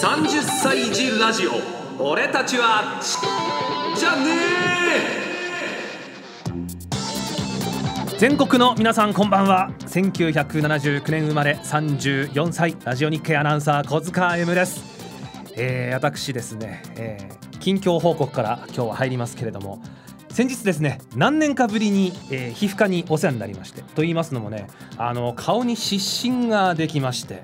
30歳児ラジオ。俺たちはじゃね全国の皆さんこんばんは。1979年生まれ34歳ラジオ日経アナウンサー小塚 M です、えー、私ですね、えー、近況報告から今日は入りますけれども先日ですね何年かぶりに、えー、皮膚科にお世話になりましてと言いますのもねあの顔に湿疹ができまして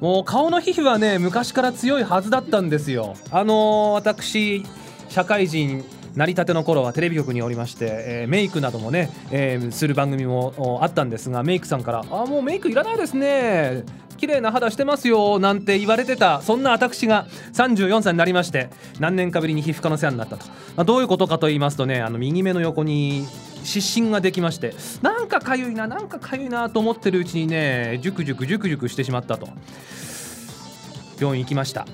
もう顔の皮膚はね昔から強いはずだったんですよ。あの私社会人なりたての頃はテレビ局におりまして、えー、メイクなどもね、えー、する番組もあったんですがメイクさんから「あもうメイクいらないですね。綺麗な肌してますよ」なんて言われてたそんな私が34歳になりまして何年かぶりに皮膚科の世話になったと、まあ、どういうことかと言いますとねあの右目の横に湿疹ができましてなんかかゆいななんかかゆいなと思ってるうちにねジュクジュクジュクジュクしてしまったと。病院行きました。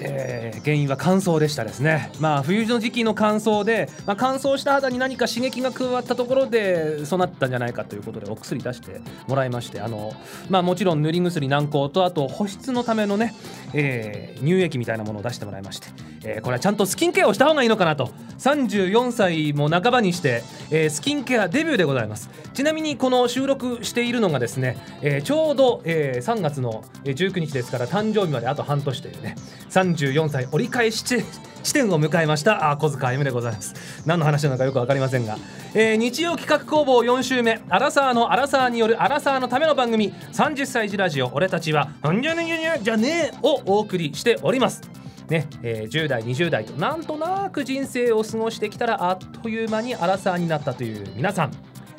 えー、原因は乾燥でしたですね。まあ冬の時期の乾燥で、まあ、乾燥した肌に何か刺激が加わったところでそうなったんじゃないかということでお薬出してもらいましてあの、まあ、もちろん塗り薬軟膏とあと保湿のためのね、えー、乳液みたいなものを出してもらいまして、えー、これはちゃんとスキンケアをした方がいいのかなと。34歳も半ばにして、えー、スキンケアデビューでございます。ちなみにこの収録しているのがですね、えー、ちょうど、えー、3月の19日ですから誕生日まであと半年というね。34歳折り返し地点を迎えました。あ小塚 M でございます。何の話なのかよく分かりませんが、えー、日曜企画工房4週目。アラサーのアラサーによるアラサーのための番組。30歳児ラジオ俺たちはんじゃねにゃにゃじゃねえをお送りしておりますねえー、10代20代となんとなく人生を過ごしてきたらあっという間にアラサーになったという皆さん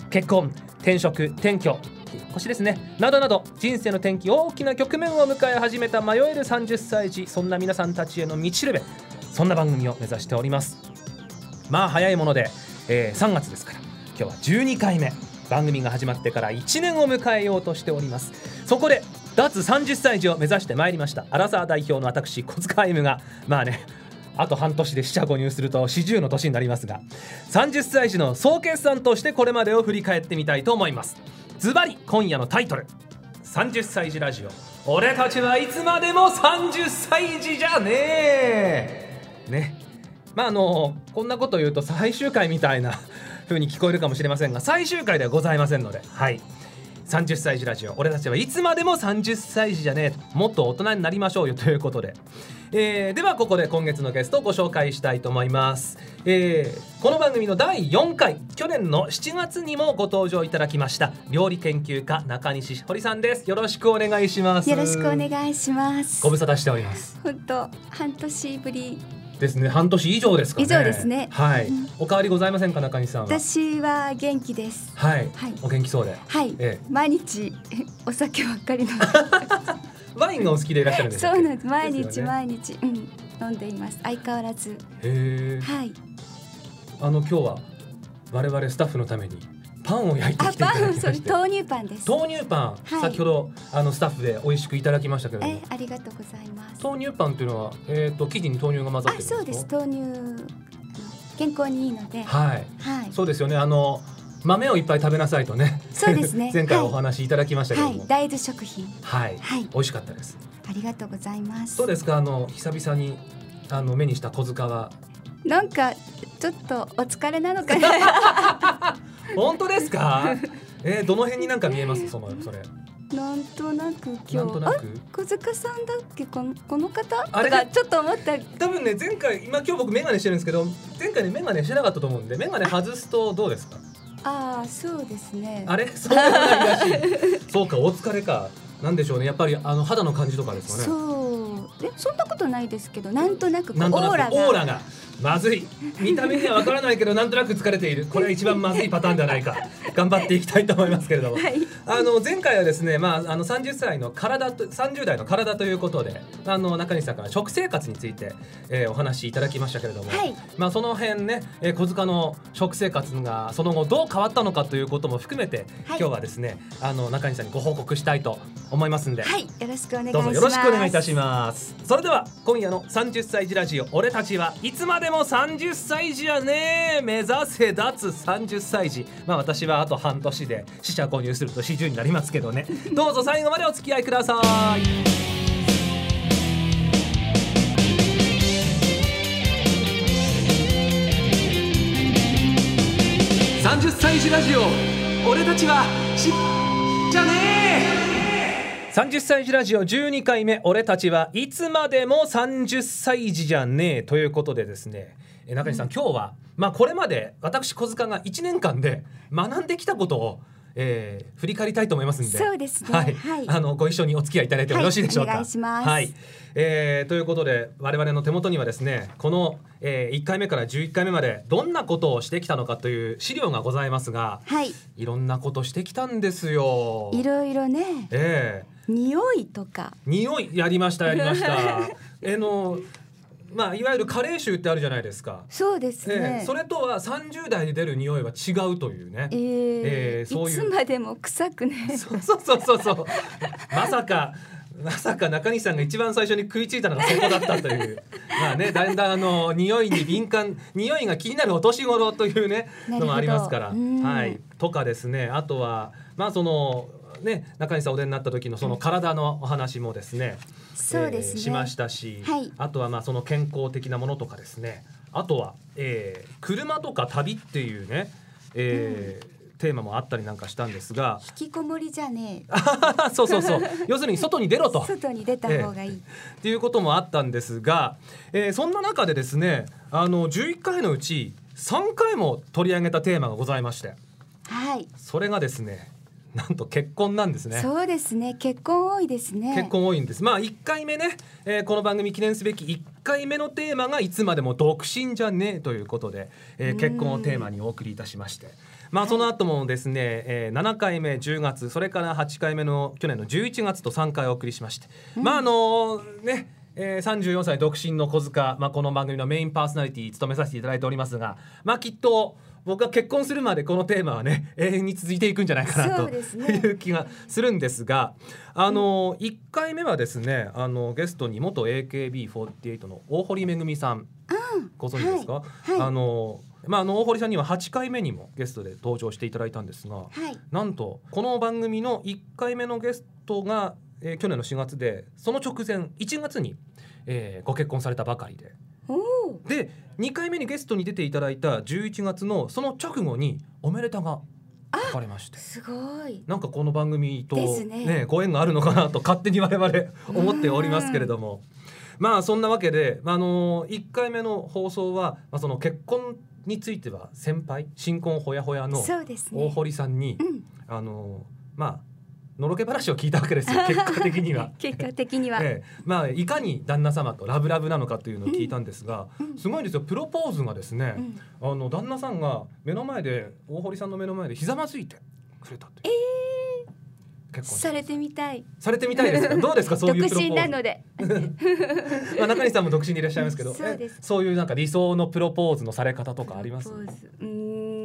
結婚転職転居腰ですね。などなど人生の転機大きな局面を迎え始めた迷える30歳児そんな皆さんたちへの道しるべそんな番組を目指しております。まあ早いもので、えー、3月ですから今日は12回目番組が始まってから1年を迎えようとしております。そこで脱30歳児を目指してまいりましたアラサー代表の私小塚 M がまあねあと半年で四捨五入すると40の年になりますが30歳児の総決算としてこれまでを振り返ってみたいと思います。ズバリ今夜のタイトル。30歳児ラジオ。俺たちはいつまでも30歳児じゃねえ。ね。まああのこんなこと言うと最終回みたいな風に聞こえるかもしれませんが最終回ではございませんので。はい。30歳児ラジオ。俺たちはいつまでも30歳児じゃねえ。もっと大人になりましょうよということで、えー、ではここで今月のゲストをご紹介したいと思います、えー、この番組の第4回去年の7月にもご登場いただきました料理研究家中西しほりさんです。よろしくお願いします。よろしくお願いします。ご無沙汰しております。本当半年ぶり。ですね。半年以上ですかね。以上ですね。はい、うん、お変わりございませんか中西さんは？私は元気です。はい、はい、お元気そうで。はい、ええ、毎日お酒ばっかり飲んで ワインがお好きでいらっしゃるんですそうなんです。毎日、ね、毎日、うん、飲んでいます。相変わらず。へえ。はい。あの今日は我々スタッフのためにパンを焼いてきていただき豆乳パンです。豆乳パン、はい、先ほどあのスタッフで美味しくいただきましたけれども。ありがとうございます。豆乳パンっていうのはえっ、ー、と生地に豆乳が混ざってるそうです。豆乳健康にいいので。はい、はい、そうですよね。あの豆をいっぱい食べなさいとね。そうですね。前回お話いただきましたけども、はい、大豆食品。はい、はい、美味しかったです。ありがとうございます。そうですか、あの久々にあの目にした小塚は。なんかちょっとお疲れなのかな。本当ですか？えー、どの辺になんか見えます、そのそれ。なんとなく今日なんとなく？小塚さんだっけ？このこの方？あれ？ちょっと思った多分ね前回今今日僕眼鏡してるんですけど前回ね眼鏡してなかったと思うんで眼鏡外すとどうですか？ああそうですね。あれ？そうでもないらしい。そうかお疲れか。なんでしょうね。やっぱりあの肌の感じとかですかね。そう。えそんなことないですけどなんとなくオーラが。オーラがまずい。見た目にはわからないけどなんとなく疲れている。これは一番まずいパターンではないか。頑張っていきたいと思いますけれども、はい、あの前回はですね、まあ、あの30歳の体と30代の体ということであの中西さんから食生活について、えー、お話しいただきましたけれども、はい、まあ、その辺ね、えー、小塚の食生活がその後どう変わったのかということも含めて、はい、今日はですねあの中西さんにご報告したいと思いますんで、はい、よろしくお願いします。どうぞよろしくお願いいたします。それでは今夜の30歳児ラジオ俺たちはいつまででも30歳児やね目指せ脱30歳児。まあ私はあと半年で試写購入すると40になりますけどね。どうぞ最後までお付き合いください。30歳児ラジオ。俺たちはしじゃね30歳児ラジオ12回目俺たちはいつまでも30歳児じゃねえということでですね。え中西さん、今日はまあこれまで私小塚が1年間で学んできたことをえー、振り返りたいと思いますんで、そうですね。はい、はい、あのご一緒にお付き合いいただいてもよろしいでしょうか。はい、い。はい、えー、ということで我々の手元にはですね、この、えー、1回目から11回目までどんなことをしてきたのかという資料がございますが、はい、いろんなことしてきたんですよ。いろいろね。ええー、匂いとか。匂いやりましたやりました。えのまあ、いわゆる加齢臭ってあるじゃないですか。そうですね。えー、それとは30代で出る匂いは違うというね。えー、えー、そういう。いつまでも臭くね。そうそうそうそうそう。まさか。まさか中西さんが一番最初に食いついたのがそこだったというまあねだんだんあの匂いに敏感匂いが気になるお年頃というねのもありますからはいとかですねあとはまあそのね中西さんお出になった時のその体のお話もですね、そうですね、しましたし、はい、あとはまあその健康的なものとかですねあとは、えー、車とか旅っていうね、えー、うん。テーマもあったりなんかしたんですが。引きこもりじゃねえ。そうそうそう。要するに外に出ろと。外に出た方がいい、えー、っていうこともあったんですが、えー、そんな中でですねあの11回のうち3回も取り上げたテーマがございまして。はい。それがですねなんと結婚なんですね。そうですね。結婚多いですね。結婚多いんです。まあ一回目ね、えー、この番組記念すべき一回目のテーマがいつまでも独身じゃねえということで、えー、結婚をテーマにお送りいたしまして。まあその後もですね、えー、7回目10月それから8回目の去年の11月と3回お送りしまして、うん、まああのねえー、34歳独身の小塚、まあ、この番組のメインパーソナリティ務めさせていただいておりますが、まあ、きっと僕は結婚するまでこのテーマはね永遠に続いていくんじゃないかなという気がするんですがあの1回目はですねあのゲストに元 AKB48 の大堀めぐみさん、ご存知ですか、はい。はい、あのまあ、あの大堀さんには8回目にもゲストで登場していただいたんですが、はい、なんとこの番組の1回目のゲストが、えー、去年の4月でその直前1月に、えー、ご結婚されたばかりで。で2回目にゲストに出ていただいた11月のその直後におめでたが書かれまして。すごい。なんかこの番組とね、ねご縁があるのかなと勝手に我々思っておりますけれども。まあそんなわけで、あのー、1回目の放送は、まあ、その結婚については先輩新婚ほやほやの大堀さんに、ねうん、あのー、まあのろけ話を聞いたわけですよ 結果的には結果的には、ええ、まあいかに旦那様とラブラブなのかというのを聞いたんですが、うん、すごいですよプロポーズがですね、うん、あの旦那さんが目の前で大堀さんの目の前でひざまずいてくれたってえー結婚されてみたい。されてみたいですか？どうですか、そういう独身なので。まあ、中西さんも独身でいらっしゃいますけど。そうです。そういうなんか理想のプロポーズのされ方とかあります？うん。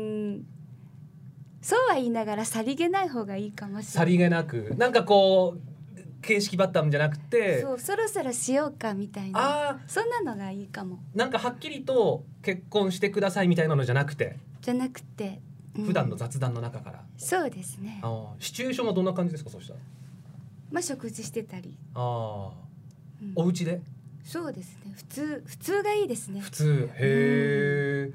そうは言いながらさりげない方がいいかもしれない。さりげなく。なんかこう形式ばったんじゃなくてそうそろそろしようかみたいな。あそんなのがいいかも。なんかはっきりと結婚してくださいみたいなのじゃなくて。じゃなくて、うん、普段の雑談の中から。そうですね。あシチュエーションはどんな感じですかそしたら。まあ食事してたり。ああ、うん、お家で？そうですね。普通普通がいいですね。普通。へえ、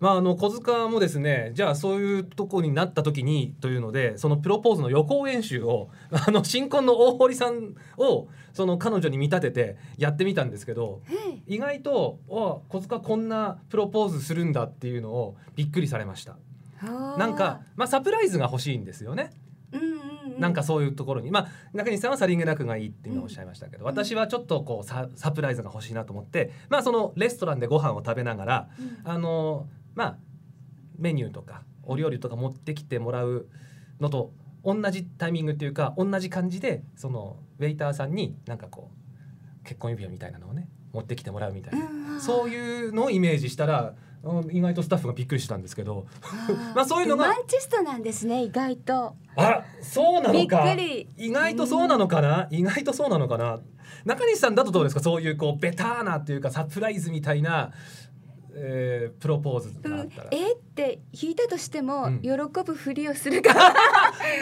まああの小塚もですねじゃあそういうとこになった時にというのでそのプロポーズの予行演習を あの新婚の大堀さんをその彼女に見立ててやってみたんですけど意外と「あ小塚こんなプロポーズするんだ」っていうのをびっくりされました。なんか、まあ、サプライズが欲しいんですよね。なんかそういうところに。まあ中西さんはさりげなくがいいっていうのをおっしゃいましたけど、うん、私はちょっとこうササプライズが欲しいなと思ってまあそのレストランでご飯を食べながら、うん、あのまあメニューとかお料理とか持ってきてもらうのと同じタイミングっていうか同じ感じでそのウェイターさんになんかこう結婚指輪みたいなのをね持ってきてもらうみたいな、うん、そういうのをイメージしたら意外とスタッフがびっくりしたんですけど。まあそういうのが。ロマンチストなんですね意外と。あそうなのか。意外とそうなのかな、意外とそうなのかな？中西さんだとどうですか？そういうこうベターなっていうかサプライズみたいなえー、プロポーズがあったら、うん、えって引いたとしても、うん、喜ぶふりをするか。ら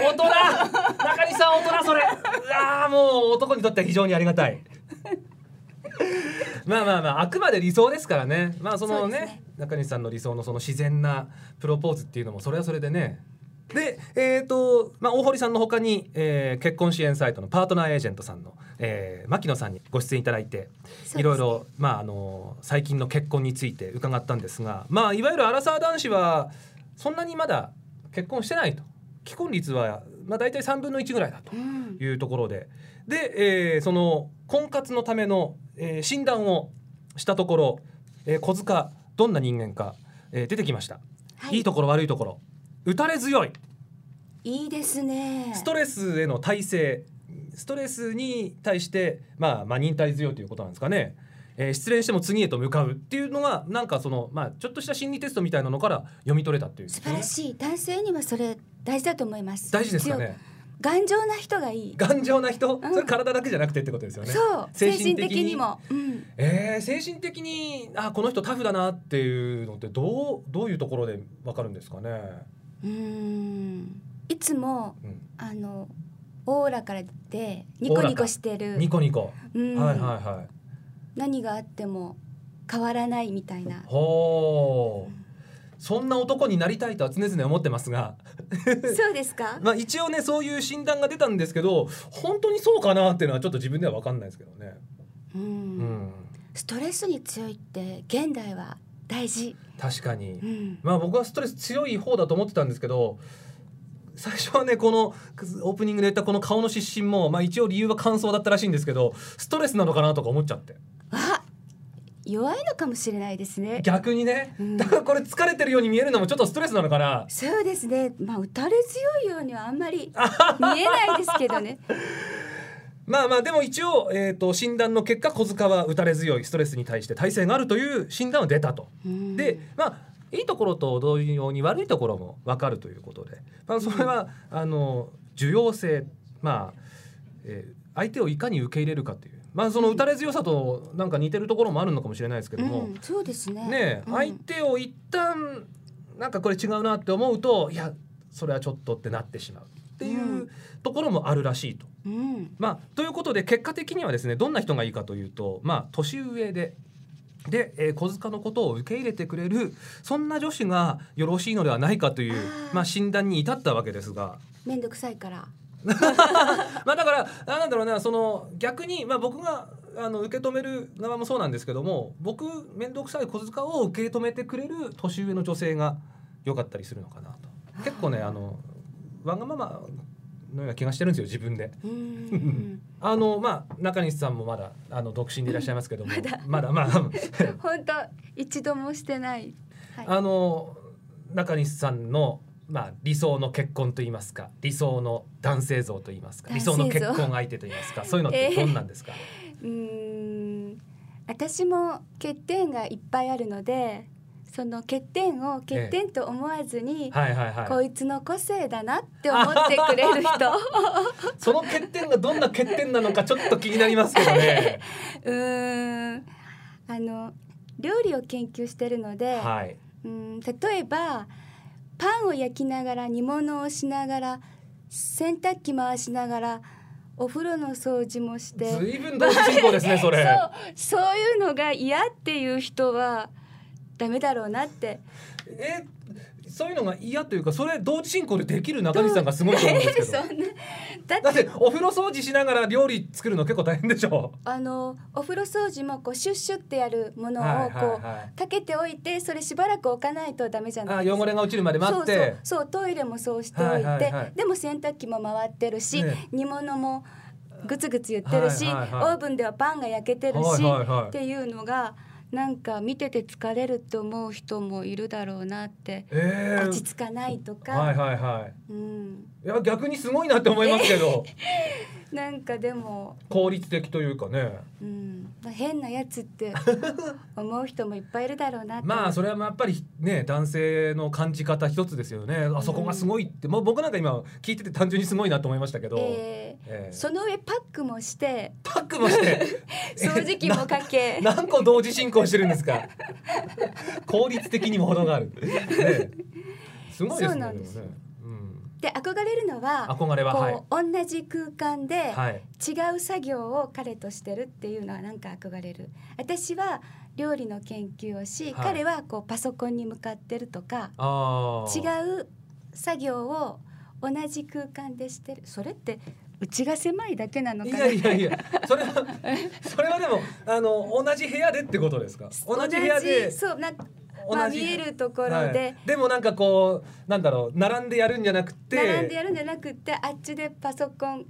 大人！中西さん大人それ。ああもう男にとっては非常にありがたい まあまあまああくまで理想ですからね。まあそのねね。中西さんの理想のその自然なプロポーズっていうのもそれはそれでね。でえーとまあ、大堀さんのほかに、えー結婚支援サイトのパートナーエージェントさんの、えー牧野さんにご出演いただいてすね。いろいろ、まあ、あの最近の結婚について伺ったんですが、まあ、いわゆるアラサー男子はそんなにまだ結婚してないと。既婚率は、まあ、大体3分の1ぐらいだとうん。いうところで。で、えーその婚活のための、えー診断をしたところ、えー小塚どんな人間か、えー出てきました、、はい。いいところ悪いところ。打たれ強い。いいですね。ストレスへの耐性。ストレスに対して、まあ、まあ忍耐強いということなんですかね、えー失恋しても次へと向かうっていうのがなんかその、まあ、ちょっとした心理テストみたいなのから読み取れたっていう。素晴らしい。男性にはそれ大事だと思います。大事ですかね。頑丈な人がいい、頑丈な人、ん。それ体だけじゃなくてってことですよね。そう。精精神神的にも、うん、えー、精神的にあこの人タフだなっていうのってどうどういうところでわかるんですかね、うーん。いつもうん、あのオーラから出てニコニコしてる。ニコニコ、うん。はいはいはい何があっても変わらないみたいな。ほう。そんな男になりたいとは常々思ってますが。そうですか？まあ一応ねそういう診断が出たんですけど本当にそうかなっていうのはちょっと自分では分かんないですけどね。うん、うん、ストレスに強いって現代は大事、確かに。う。ん、まあ僕はストレス強い方だと思ってたんですけど最初はねこのオープニングで言ったこの顔の湿疹も、まあ、一応理由は乾燥だったらしいんですけどストレスなのかなとか思っちゃってあ弱いのかもしれないですね。逆にね。うん。だからこれ疲れてるように見えるのもちょっとストレスなのかな。そうですね。まあ打たれ強いようにはあんまり 見えないですけどね。まあまあでも一応、えー、と診断の結果小塚は打たれ強いストレスに対して耐性があるという診断は出たと。うん。でまあいいところと同様に悪いところも分かるということで、まあ、それは、あの受容性まあ、えー相手をいかに受け入れるかというまあその打たれ強さとなんか似てるところもあるのかもしれないですけども、うん、そうですね。ねえ、うん。相手を一旦なんかこれ違うなって思うといやそれはちょっとってなってしまうっていううん。ところもあるらしいと。うん。まあ、ということで結果的にはですねどんな人がいいかというと、まあ、年上で。で、えー小塚のことを受け入れてくれるそんな女子がよろしいのではないかというまあ、診断に至ったわけですが、めんどくさいからまあ、だからなんだろうなその逆に、まあ、僕があの受け止める側もそうなんですけども僕面倒くさい小塚を受け止めてくれる年上の女性が良かったりするのかなと。結構ねあのわがままのような気がしてるんですよ自分で。うん。あのまあ中西さんもまだあの独身でいらっしゃいますけども、まだ。まだまあ 本当一度もしてない、はい、あの中西さんのまあ理想の結婚と言いますか理想の男性像と言いますか理想の結婚相手と言いますか そういうのってどんなんですか、うーん私も欠点がいっぱいあるのでその欠点を欠点と思わずに、はいはいはい。こいつの個性だなって思ってくれる人。その欠点がどんな欠点なのかちょっと気になりますけどね。うーんあの料理を研究してるので、はい。うん例えばパンを焼きながら煮物をしながら洗濯機回しながらお風呂の掃除もして。随分同時進行ですね それ。そうそういうのが嫌っていう人はダメだろうなって。えそういうのが嫌というかそれ同時進行でできる中西さんがすごいと思うんですけど。そんなだだっっててお風呂掃除しながら料理作るの結構大変でしょ。あのお風呂掃除もこうシュッシュってやるものをこう、かけておいてそれしばらく置かないとダメじゃないあですか。汚れが落ちるまで待って。そうトイレもそうしておいて、でも洗濯機も回ってるし、ね。煮物もグツグツ言ってるし、オーブンではパンが焼けてるし、っていうのがなんか見てて疲れるって思う人もいるだろうなって、え。ー落ち着かないとか、はいはいはうん、いいや逆にすごいなって思いますけど なんかでも、効率的というかね。うん。まあ、変なやつって 思う人もいっぱいいるだろうなまあそれはやっぱりね男性の感じ方一つですよね。あそこがすごいって、もう僕なんか今聞いてて単純にすごいなと思いましたけど、えーええ。その上パックもして。パックもして。掃除機もかけ。な何個同時進行してるんですか。効率的にも程がある、ね、すごいですねで憧れるのは憧れははい。こう同じ空間ではい。違う作業を彼としてるっていうのはなんか憧れる。私は料理の研究をし、はい。彼はこうパソコンに向かってるとか違う作業を同じ空間でしてる。それってうちが狭いだけなのいかな。やいやいやそれはそれはでもあの同じ部屋でってことですか？同じ部屋でそうなまあ、見えるところで、はい。でもなんかこうなんだろう並んでやるんじゃなくて。並んでやるんじゃなくてあっちでパソコン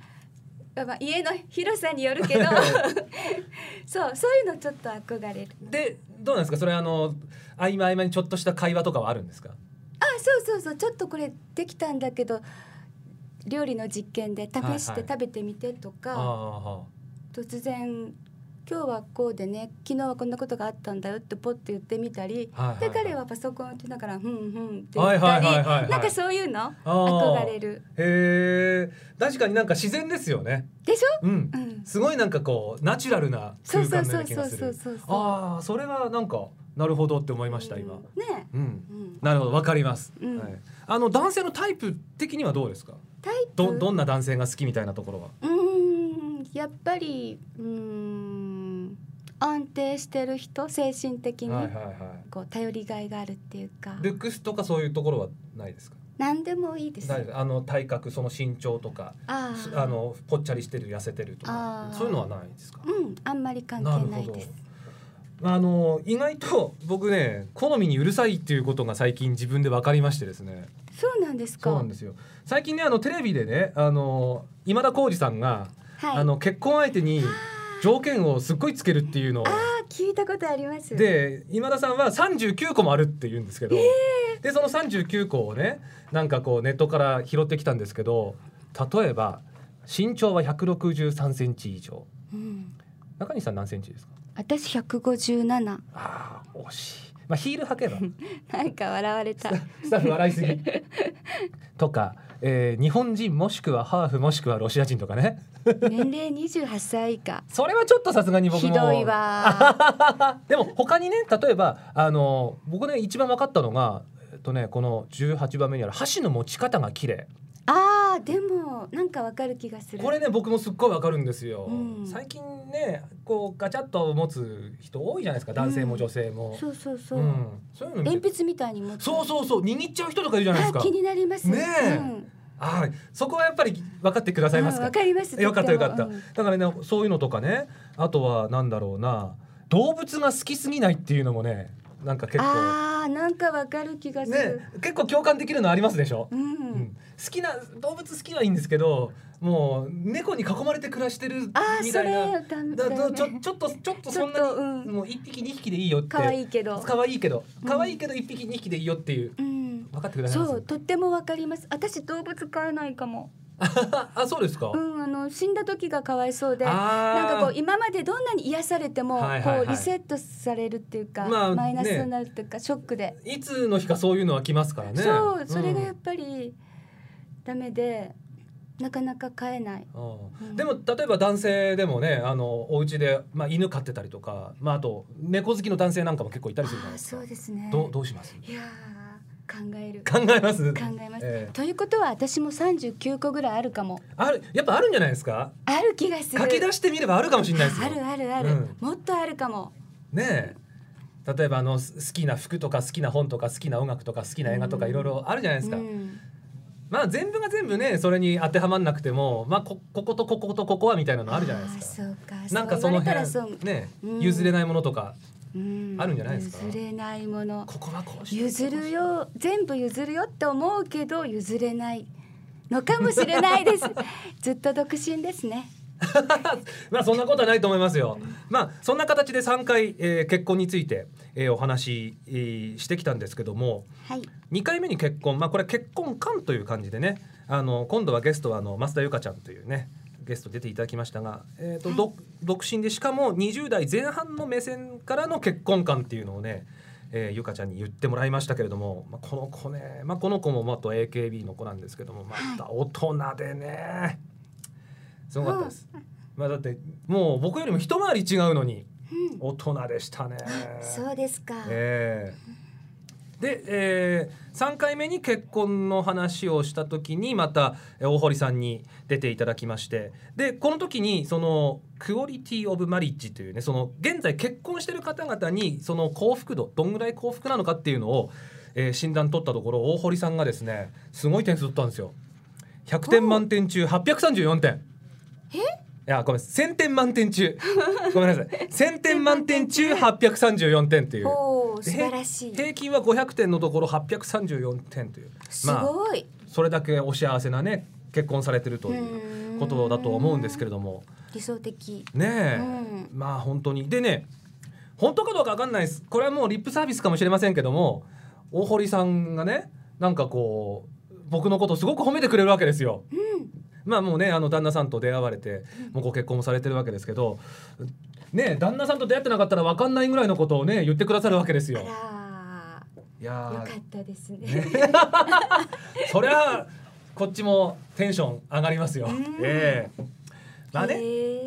まあ、家の広さによるけど。そうそういうのちょっと憧れる。でどうなんですか？それあの合間合間にちょっとした会話とかはあるんですか？あそうそうそう。ちょっとこれできたんだけど料理の実験で試はいはい。して食べてみてとか、ああ突然今日はこうでね昨日はこんなことがあったんだよってポッて言ってみたり、はいはいで彼はパソコンを打ちながら「ふんふん」って言はいったりはいはいはいはいなんかそういうの憧れる。へえ確かになんか自然ですよね。でしょ、うん。うん、すごいなんかこうナチュラルな空間のような気がする。ああそれはなんかなるほどって思いました今。うんね。うん。うん。なるほどわかります、うん。はい、あの男性のタイプ的にはどうですか？タイプ？どどんな男性が好きみたいなところは？うーんやっぱりうーん安定してる人精神的にはいはいはこう頼りがいがあるっていうか。いルックスとかそういうところはないですか？何でもいいです。あの体格その身長とかあのぽっちゃりしてる痩せてるとか。そういうのはないですか？うんあんまり関係ないです。あの意外と僕ね好みにうるさいっていうことが最近自分で分かりましてですね。そうなんですか？そうなんですよ。最近ねあのテレビでねあの今田耕司さんが、はい。あの結婚相手に条件をすっごいつけるっていうのをあ聞いたことあります。で今田さんは39個もあるって言うんですけど、でその39個をねなんかこうネットから拾ってきたんですけど例えば身長は163センチ以上。うん、中西さん何センチですか？私157ああ惜しいまあヒール履けば。なんか笑われた。スタッフ笑いすぎ。とか、えー日本人もしくはハーフもしくはロシア人とかね。年齢28歳以下。それはちょっとさすがに僕も。ひどいわ でも他にね例えばあの僕ね一番分かったのがえっとねこの18番目にある箸の持ち方が綺麗。あーでもなんかわかる気がする。これね僕もすっごい分かるんですよ、うん。最近ねこうガチャッと持つ人多いじゃないですか男性も女性も、そうそうそう、うん。そういうの鉛筆みたいに持そうそうそう握っちゃう人とかいるじゃないですか。あ気になります。ねえ。うん。はい。そこはやっぱり分かってくださいますか？あわかりますよかったよかった、だからねそういうのとかね。あとはなんだろうな。動物が好きすぎないっていうのもねなんか結構。あーなんかわかる気がすねる、結構共感できるのありますでしょ、うん、うん。好きな動物好きはいいんですけどもう猫に囲まれて暮らしてるみたいな。だだよちょねちょっとちょっとそんなにうん。もう一匹二匹でいいよって。可愛いけど。可愛いけど。うん。可愛いけど一匹二匹でいいよっていう。うん。分かってください。そうとってもわかります。私動物飼えないかも あそうですか、うんあの死んだ時がかわいそうでなんかこう今までどんなに癒されても、はいはいはい。こうリセットされるっていうか、まあマイナスねになるっていうか、ショックで、いつの日かそういうのは来ますからね。そうそれがやっうんぱりダメでなかなか飼えない。うんうん。でも例えば男性でもねあのお家でまあ犬飼ってたりとかまああと猫好きの男性なんかも結構いたりするじゃないですか。そうですね。どうどうします？いやー考える。考えます？考えます。ええ。ということは私も39個ぐらいあるかも。ある？やっぱあるんじゃないですか？ある気がする。書き出してみればあるかもしれないですよ。あるあるある、うん。もっとあるかも。ねえ。例えばあのす好きな服とか好きな本とか好きな音楽とか好きな映画とかうん。いろいろあるじゃないですか、うん。まあ全部が全部ねそれに当てはまんなくてもまあここことこことここはみたいなのあるじゃないですか。そうか。なんかその辺ねうん。譲れないものとかうんあるんじゃないですか？譲れないもの。ここはこう譲るよ。全部譲るよって思うけど譲れないのかもしれないです。ずっと独身ですね。まあそんなことはないと思いますよ。まあそんな形で3回、えー結婚について、えーお話し、えーしてきたんですけどもはい。2回目に結婚まあこれ結婚観という感じでねあの今度はゲストはあの増田由香ちゃんというねゲスト出ていただきましたが、えーとはい。独独身でしかも20代前半の目線からの結婚観っていうのをねえー、ゆかちゃんに言ってもらいましたけれども、まあ、この子ね、まあ、この子も元 AKB の子なんですけどもまた大人でねすごかったです。まあ、だってもう僕よりも一回り違うのにうん。大人でしたね。そうですか、ええで、えー、3回目に結婚の話をした時にまたえー大堀さんに出ていただきまして。でこの時にそのクオリティオブマリッジというねその現在結婚してる方々にその幸福度どんぐらい幸福なのかっていうのを、えー診断取ったところ大堀さんがですねすごい点数取ったんですよ。100点満点中834点。いやごめん1000点満点中。ごめんなさい。1000点満点中834点という。素晴らしい。平均は500点のところ834点という。すごい、それだけお幸せなね結婚されてるということだと思うんですけれども。理想的。ねえ、うん。まあ本当に。でね本当かどうかわかんないです。これはもうリップサービスかもしれませんけども大堀さんがねなんかこう僕のことをすごく褒めてくれるわけですよ。まあもうねあの旦那さんと出会われてもうご結婚もされてるわけですけどね旦那さんと出会ってなかったら分かんないぐらいのことをね言ってくださるわけですよ。あいやよかったですね。そりゃこっちもテンション上がりますよ。うん。ええ。まあね、へ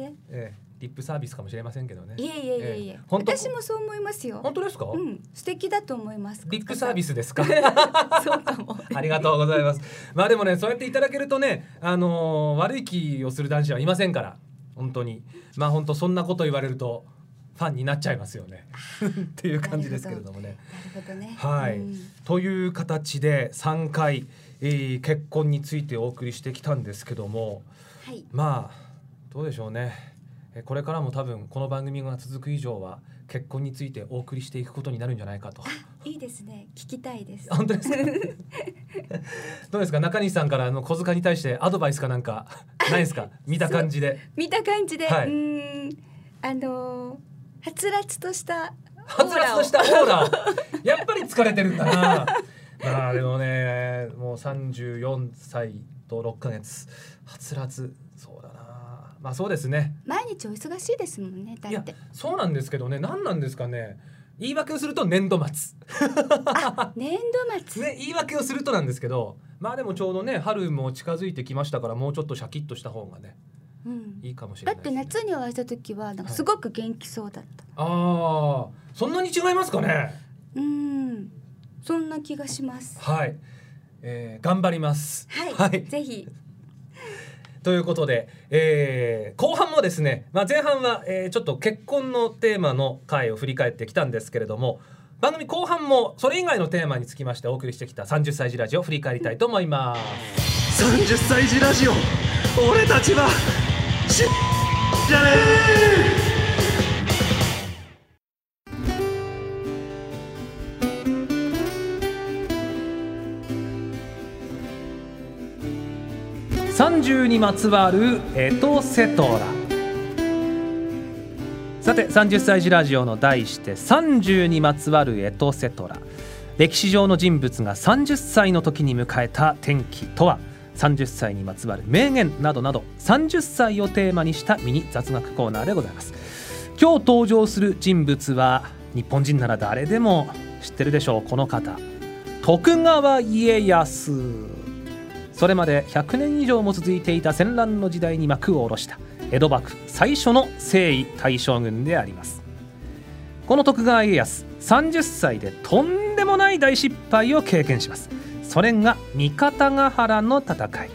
え。えリップサービスかもしれませんけどね。えいえいえいえいえ。え本当。私もそう思いますよ。本当ですか？うん。素敵だと思います。リップサービススですか？そうかも。ありがとうございます。まあでもね、そうやっていただけるとね、あのー悪い気をする男子はいませんから、本当に。まあ本当そんなこと言われるとファンになっちゃいますよね。っていう感じですけれどもね。なるほど。ね。はい、うん。という形で3回、えー結婚についてお送りしてきたんですけどもはい。まあどうでしょうね。えーこれからも多分この番組が続く以上は結婚についてお送りしていくことになるんじゃないかと。いいですね。聞きたいです。本当ですか？どうですか？中西さんからあの小塚に対してアドバイスかなんかないですか？見た感じで。見た感じで、はい。うーん。あのーはつらつとしたはつらつとしたオーラ。をやっぱり疲れてるんだなまあでもねもう34歳と6ヶ月。はつらつ。そうだな。まあそうですね。毎日お忙しいですもんねだいやってそうなんですけどね。何なんですかね。言い訳をすると年度末。年度末、ね言い訳をするとなんですけど。まあでもちょうどね春も近づいてきましたからもうちょっとシャキッとした方がねうん、いいかもしれだっないですね、て夏にお会いした時はなんかすごく元気そうだった、ああそんなに違いますかね。うんそんな気がします。はい、えー頑張ります。はい、ぜひ。ということで、えー後半もですね、まあ、前半は、えーちょっと結婚のテーマの回を振り返ってきたんですけれども番組後半もそれ以外のテーマにつきましてお送りしてきた30歳児ラジオを振り返りたいと思います。30歳児ラジオ俺たちはしじゃね30にまつわるエトセトラ。さて30歳児ラジオの題して30にまつわるエトセトラ。歴史上の人物が30歳の時に迎えた転機とは？30歳にまつわる名言などなど30歳をテーマにしたミニ雑学コーナーでございます。今日登場する人物は日本人なら誰でも知ってるでしょうこの方。徳川家康。それまで100年以上も続いていた戦乱の時代に幕を下ろした。江戸幕府最初の征夷大将軍であります。この徳川家康30歳でとんでもない大失敗を経験します。それが三方ヶ原の戦い。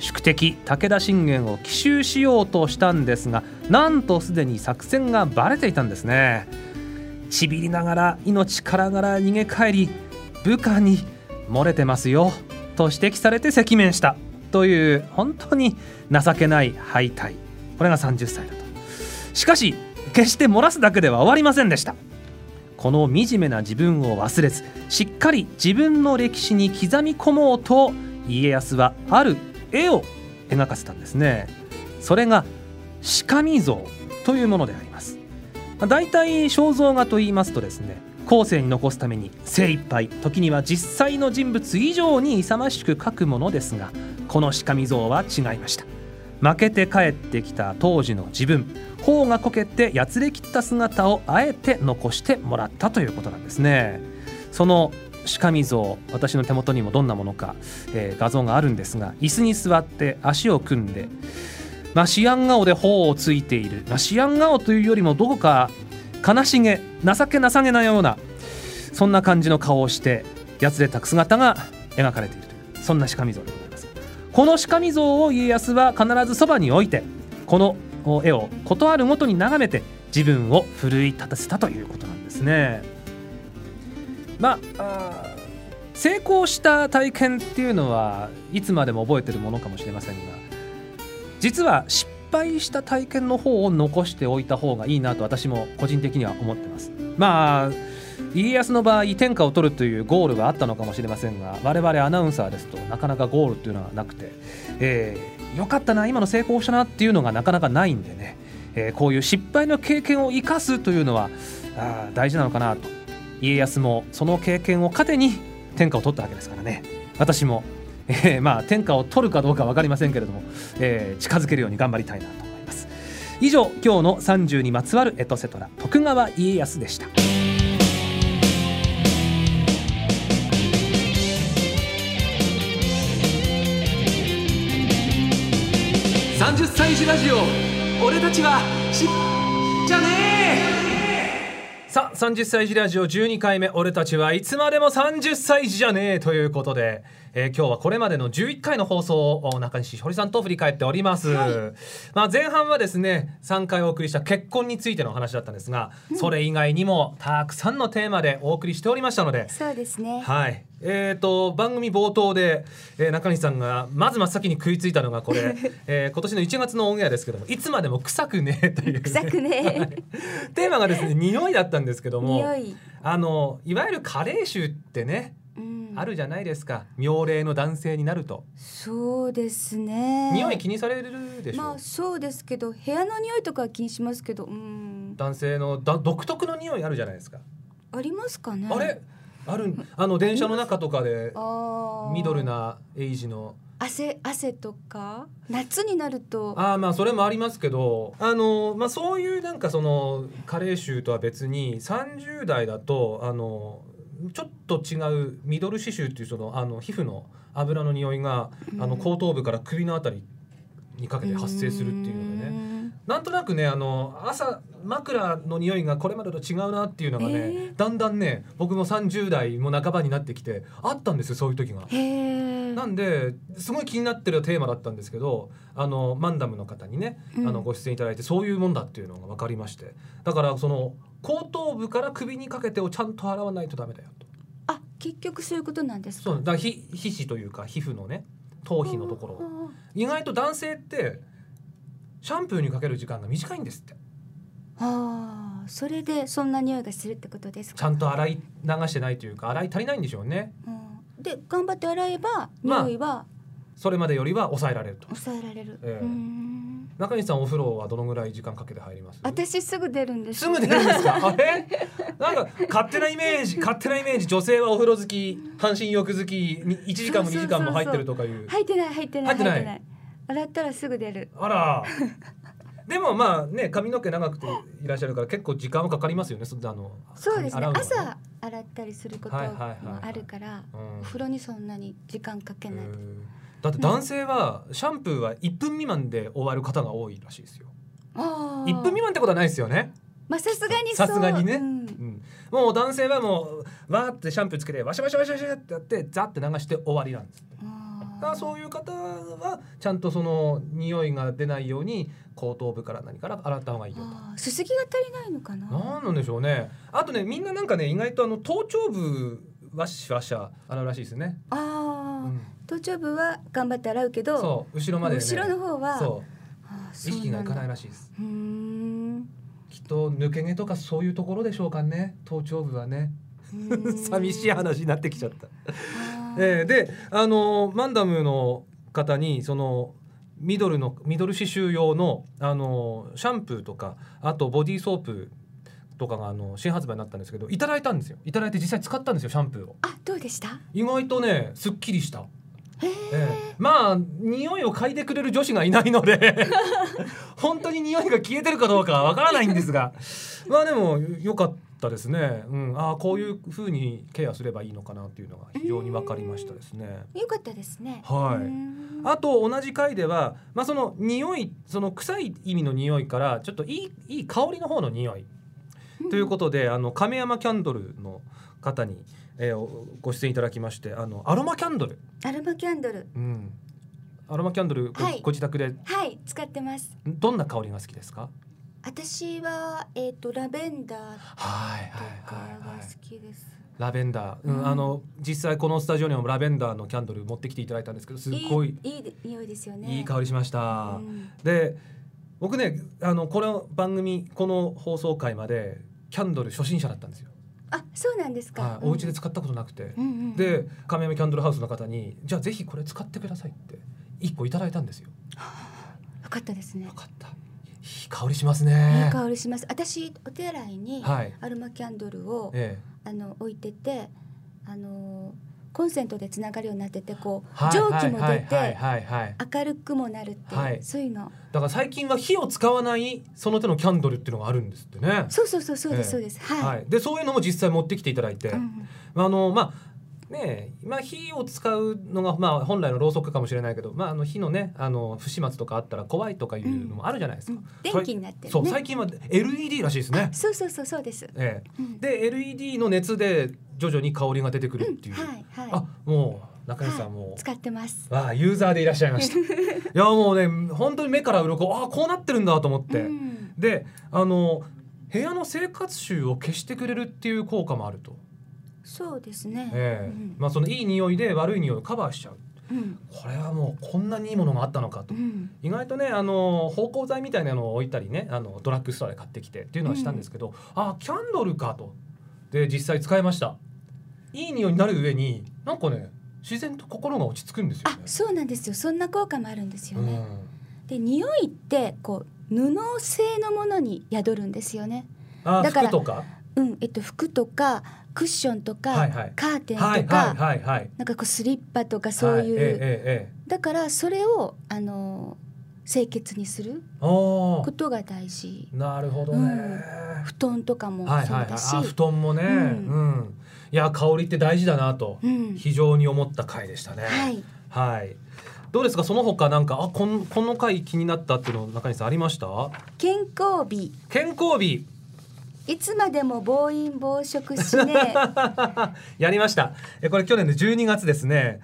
宿敵武田信玄を奇襲しようとしたんですがなんとすでに作戦がバレていたんですね。ちびりながら命からがら逃げ帰り部下に漏れてますよ。と指摘されて赤面したという本当に情けない敗退。これが30歳だと。しかし決して漏らすだけでは終わりませんでした。この惨めな自分を忘れずしっかり自分の歴史に刻み込もうと家康はある絵を描かせたんですね。それが鹿見像というものであります。まあ大体肖像画と言いますとですね後世に残すために精一杯時には実際の人物以上に勇ましく描くものですがこの鹿見像は違いました。負けて帰ってきた当時の自分頬がこけてやつれきった姿をあえて残してもらったということなんですね。その鹿見像私の手元にもどんなものか、えー画像があるんですが椅子に座って足を組んでまあ、シアン顔で頬をついている、まあ、シアン顔というよりもどこか悲しげ情けなさげなようなそんな感じの顔をしてやつれた姿が描かれているというそんな鹿見像でございます。この鹿見像を家康は必ずそばに置いてこの絵を事あるごとに眺めて自分を奮い立たせたということなんですね。まあ成功した体験っていうのはいつまでも覚えてるものかもしれませんが実は失敗した体験の方を残しておいた方がいいなと私も個人的には思ってます。まあ家康の場合天下を取るというゴールがあったのかもしれませんが我々アナウンサーですとなかなかゴールっていうのはなくて、えー、よかったな今の成功したなっていうのがなかなかないんでね、えー、こういう失敗の経験を生かすというのはあ大事なのかなと。家康もその経験を糧に天下を取ったわけですからね。私も、えー、まあ天下を取るかどうか分かりませんけれども、えー、近づけるように頑張りたいなと思います。以上今日の30にまつわるエトセトラ徳川家康でした。30歳児ラジオ俺たちはしじゃねえ。さあ30歳児ラジオ12回目俺たちはいつまでも30歳児じゃねえということで、えー、今日はこれまでの11回の放送を中西堀さんと振り返っております、はい、まあ前半はですね3回お送りした結婚についての話だったんですが、うん、それ以外にもたくさんのテーマでお送りしておりましたのでそうですね。はい。えーと、番組冒頭で、えー、中西さんがまず真っ先に食いついたのがこれ、えー、今年の1月のオンエアですけどもいつまでも臭くねえという、ね、臭くねテーマがですね匂いだったんですけどもあのいわゆる加齢臭ってね、うん、あるじゃないですか。妙齢の男性になると。そうですね。匂い気にされるでしょまあそうですけど部屋の匂いとかは気にしますけど、うん、男性のだ独特の匂いあるじゃないですか。ありますかね。あれ？ある？あの電車の中とかでミドルなエイジの。汗汗とか？夏になると。ああまあそれもありますけどあの、まあ、そういうなんかその加齢臭とは別に30代だとあのちょっと違うミドル刺繍っていうそのあの皮膚の油の匂いが、あの後頭部から首のあたりにかけて発生するっていうのでね。なんとなくねあの朝枕の匂いがこれまでと違うなっていうのがね、えー、だんだんね僕も30代も半ばになってきてあったんですよそういう時が。なんですごい気になってるテーマだったんですけどあのマンダムの方にね、うん、あのご出演いただいてそういうもんだっていうのが分かりまして。だからその後頭部から首にかけてをちゃんと洗わないとダメだよと。あ結局そういうことなんですか？そうだ皮皮脂というか皮膚のね頭皮のところ意外と男性ってシャンプーにかける時間が短いんですって。ああそれでそんな匂いがするってことですちゃんと洗い流してないというか洗い足りないんでしょうね、うん、で頑張って洗えば匂いは、まあ、それまでよりは抑えられると。抑えられる、えー、中西さんお風呂はどのぐらい時間かけて入ります？私すぐ出るんです。すぐ出るんですか？あれ？なんか勝手なイメージ勝手なイメージ女性はお風呂好き半身浴好き1時間も2時間も入ってるとかいう。入ってない入ってない入ってない？洗ったらすぐ出る。あら。でもまあね髪の毛長くていらっしゃるから結構時間はかかりますよね。そあのそうですね。朝洗ったりすることもあるから、お風呂にそんなに時間かけないだって男性はシャンプーは1分未満で終わる方が多いらしいですよ。1分未満ってことはないですよね。まあさすがにさすがにね、うん、うん、もう男性はもうわーってシャンプーつけてワシャワシャワシャワシャってやってザって流して終わりなんです、だそういう方はちゃんとその匂いが出ないように後頭部から何から洗った方がいいよと。すすぎが足りないのかな。なんなんでしょうね。あとねみんななんかね意外とあの頭頂部ワシワシャ洗うらしいですね。ああ、うん、頭頂部は頑張って洗うけど、そう後ろまで、ね、後ろの方はそう。意識がいかないらしいです。きっと抜け毛とかそういうところでしょうかね。頭頂部はね。寂しい話になってきちゃった。えー、であのマンダムの方にそのミドルのミドル刺繍用のあのシャンプーとかあとボディーソープとかがあの新発売になったんですけどいただいたんですよ。いただいて実際使ったんですよシャンプーを。あどうでした？意外とねすっきりした。ええ。まあ匂いを嗅いでくれる女子がいないので 本当に匂いが消えてるかどうかはわからないんですが。まあでもよかったですね、うん、ああこういうふうにケアすればいいのかなっていうのが非常に分かりましたですね。よかったですね。はい。あと同じ回では、まあ、その匂いその臭い意味の匂いからちょっといいいい香りの方の匂いということであの亀山キャンドルの方に、えーおご出演いただきましてあのアロマキャンドル、アロマキャンドル。うん、アロマキャンドルご,、はい。ご自宅で。はい使ってます。どんな香りが好きですか？私はえっ、とラベンダーはいとはいかはいがはい好きです、ラベンダー、うんうん。あの実際このスタジオにもラベンダーのキャンドル持ってきていただいたんですけどすごいいいい匂いですよね。いい香りしました、うん。で僕ねあのこの番組この放送回までキャンドル初心者だったんですよ、あそうなんですか、はい、お家で使ったことなくて、うんうんうん。で亀山キャンドルハウスの方にじゃあぜひこれ使ってくださいって一個いただいたんですよ。よかったですね。よかった。いい香りしますね。いい香りします。私お手洗いにはい。アロマキャンドルを、えあの置いててあのコンセントでつながるようになっててこう、はい蒸気も出て明るくもなるっていう、はい。そういうの。だから最近は火を使わないその手のキャンドルっていうのがあるんですってね。そうそうそうそうでええすそうです。はい、はい、でそういうのも実際持ってきていただいて、うんあのまあねえまあ火を使うのがまあ本来のろうそくかもしれないけど、まああの火のねあの不始末とかあったら怖いとかいうのもあるじゃないですか。うん。電気になってるね。そう最近は LED らしいですね。そうそうそうそうです、ええ。うん。で LED の熱で徐々に香りが出てくるっていう。うんはいはい。あもう中西さんもはい、使ってます。わあユーザーでいらっしゃいました。いやもうね本当に目から鱗あこうなってるんだと思って。うん。であの部屋の生活臭を消してくれるっていう効果もあると。そうですね、ええ。うん。まあそのいい匂いで悪い匂いをカバーしちゃう。うん。これはもうこんなにいいものがあったのかと。うん。意外とねあの芳香剤みたいなのを置いたりねあのドラッグストアで買ってきてっていうのはしたんですけど、あキャンドルかと。で実際使いましたいい匂いになる上になんかね自然と心が落ち着くんですよあね。そうなんですよ。そんな効果もあるんですよね、うん。で匂いってこう布製のものに宿るんですよね。あだから服とか？うんえっと服とかクッションとか、はいはい。カーテンとか、はいはいはいはい。なんかこうスリッパとかそういう、はいえええだからそれをあの清潔にすることが大事。なるほどね、布団とかもはいはいはい。そうだし、あ布団もね、ううんんいや香りって大事だなとうん非常に思った回でしたね。はいはい。どうですか？その他なんかあこんこの回気になったっていうの中西さんありました？健康日健康日いつまでも暴飲暴食しね やりました。えこれ去年の12月ですね。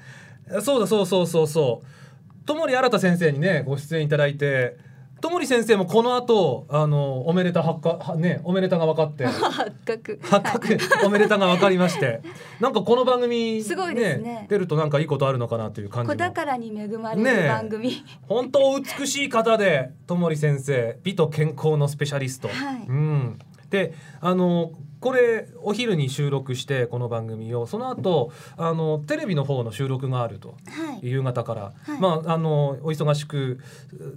そうだそうそうそうそう。ともり新先生にねご出演いただいて。ともり先生もこの後あのおめでた発火はねおめでたが分かって。発覚。発覚。おめでたが分かりまして。なんかこの番組すごいですね。出るとなんかいいことあるのかなという感じも子宝に恵まれる番組、本当お美しい方でともり先生美と健康のスペシャリスト、はい。うん、であのこれお昼に収録してこの番組をその後あのテレビの方の収録があるとはい。夕方から、はい。まああのお忙しく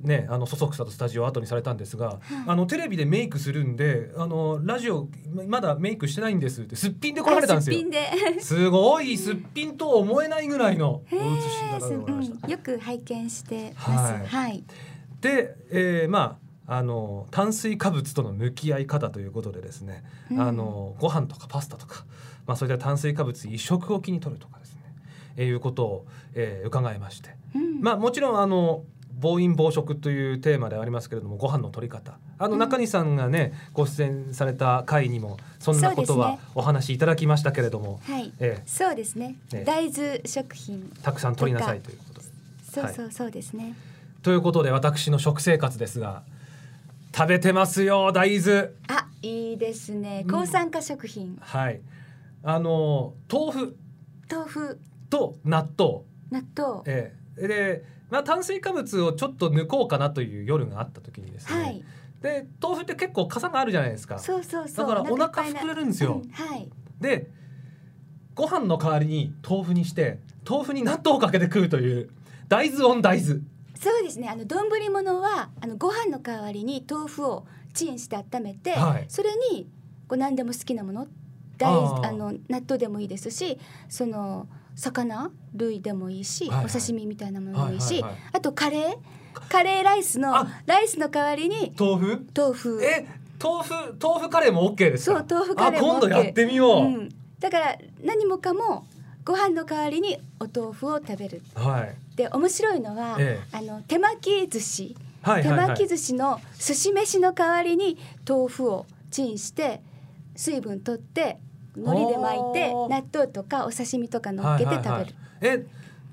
ねあのそそくさとスタジオを後にされたんですが、あのテレビでメイクするんであのラジオまだメイクしてないんですってすっぴんで来られたんですよ。あすっぴんで。すごいすっぴんとは思えないぐらいのおへ写しー方でございました。うんよく拝見してます。はい。はい、で、えーまああの炭水化物との向き合い方ということでですね、うん。あのご飯とかパスタとか、まあ、そういった炭水化物一食おきに取るとかですね、えーいうことを、えー伺いまして、うん。まあもちろんあの暴飲暴食というテーマでありますけれどもご飯の取り方。あのうん。中西さんがね、ご出演された回にもそんなことはお話しいただきましたけれども、はい。えそうですね。ね大豆食品ーたくさん取りなさいということで。そうそうそうですね、ということで私の食生活ですが食べてますよ大豆。あいいですね。うん。抗酸化食品、はい。あの豆腐。豆腐。と納豆。納豆。ええ。で、まあ、炭水化物をちょっと抜こうかなという夜があった時にですね、はい。で豆腐って結構傘があるじゃないですか。そうそうそう。だからお腹膨れるんですよ。うんはい。でご飯の代わりに豆腐にして豆腐に納豆をかけて食うという大豆オン大豆そうですね。あの丼物はあのご飯の代わりに豆腐をチンして温めて、はい。それにこう何でも好きなもの大あの納豆でもいいですしその魚類でもいいし、はいはい。お刺身みたいなものでもいいし、はいはいはい。あとカレー？カレーライスのあライスの代わりに豆腐？豆腐。え豆腐豆腐カレーも OK ですか？そう豆腐カレーもあ今度 OK やってみよう、うん、だから何もかもご飯の代わりにお豆腐を食べる。はい。で面白いのは、えあの手巻き寿司。はいはいはい。手巻き寿司の寿司飯の代わりに豆腐をチンして水分取って海苔で巻いて納豆とかお刺身とか乗っけて食べる。はいはいはい。え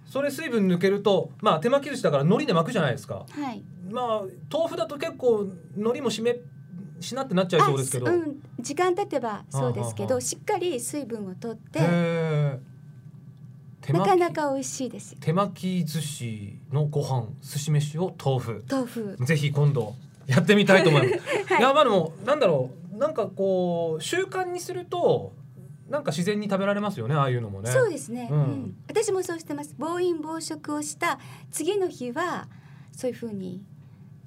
それ水分抜けるとまあ手巻き寿司だから海苔で巻くじゃないですか。はい。まあ豆腐だと結構海苔もしめしなってなっちゃいそうですけど、あうん、時間経てばそうですけどしっかり水分を取ってなかなか美味しいですよ。手巻き寿司のご飯寿司飯を豆腐。豆腐。ぜひ今度やってみたいと思います。はい。い、やまあでもなんだろう。なんかこう習慣にするとなんか自然に食べられますよねああいうのもね。そうですね、ううん。ん私もそうしてます。暴飲暴食をした次の日はそういうふうに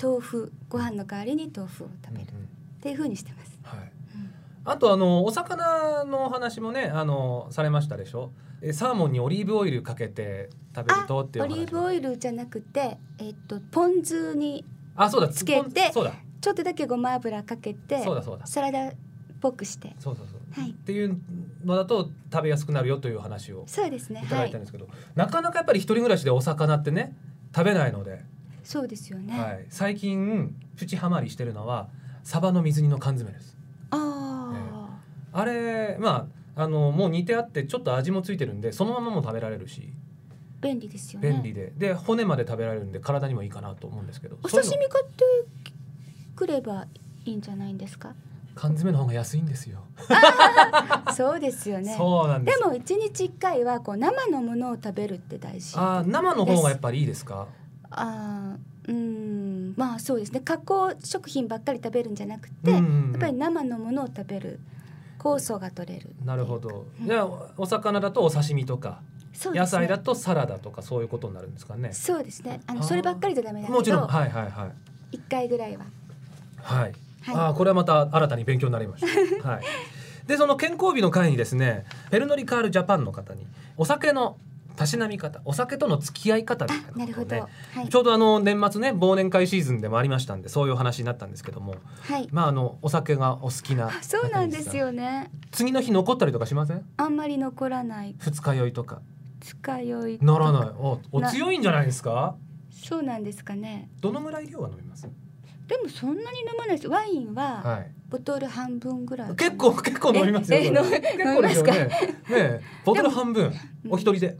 豆腐ご飯の代わりに豆腐を食べる、うんうん。っていうふうにしてます、はい。うん。あとあのお魚のお話もねあのされましたでしょ？えサーモンにオリーブオイルかけて食べるとっていうオリーブオイルじゃなくて、えっと、ポン酢にあそうだ。つけてそうだ。ちょっとだけごま油かけてそうだそうだ。サラダっぽくして。そうそうそう。はい。っていうのだと食べやすくなるよという話をそうですね。いただはいいたんですけど、なかなかやっぱり一人暮らしでお魚ってね食べないので。そうですよね、はい、最近プチハマりしてるのはサバの水煮の缶詰です。ああれまああのもう煮てあってちょっと味もついてるんでそのままも食べられるし。ー便利ですよね。便利で、で骨まで食べられるんで体にもいいかなと思うんですけど。お刺身買ってくればいいんじゃないんですか？缶詰の方が安いんですよ、そうですよね。そうなんでも一日一回はこう生のものを食べるって大事あー生の方がやっぱりいいですか？あーうんまあそうですね。加工食品ばっかり食べるんじゃなくて、うんうんうん。やっぱり生のものを食べる酵素が取れるなるほど。うんじゃあお魚だとお刺身とか、ね。野菜だとサラダとかそういうことになるんですかね。そうですね。あのそればっかりじゃダメだけど。もちろん。はいはいはい。一回ぐらいは。はい。はい。ああこれはまた新たに勉強になりました。はい。でその健康日の会にですね、ペルノリカールジャパンの方にお酒のたしなみ方、お酒との付き合い方みたいなことをねあなるほどはいちょうどあの年末ね忘年会シーズンでもありましたんでそういうお話になったんですけども、はいまああのお酒がお好きなあそうなんですよね次の日残ったりとかしません？あんまり残らない二日酔いとか使い酔いならない。おおな強いんじゃないですか？そうなんですかねどのぐらい量は飲みます？でもそんなに飲まないですワインははい。ボトル半分ぐらいかな結構結構飲みますよ。ええ飲すよね。ねえボトル半分うんお一人で。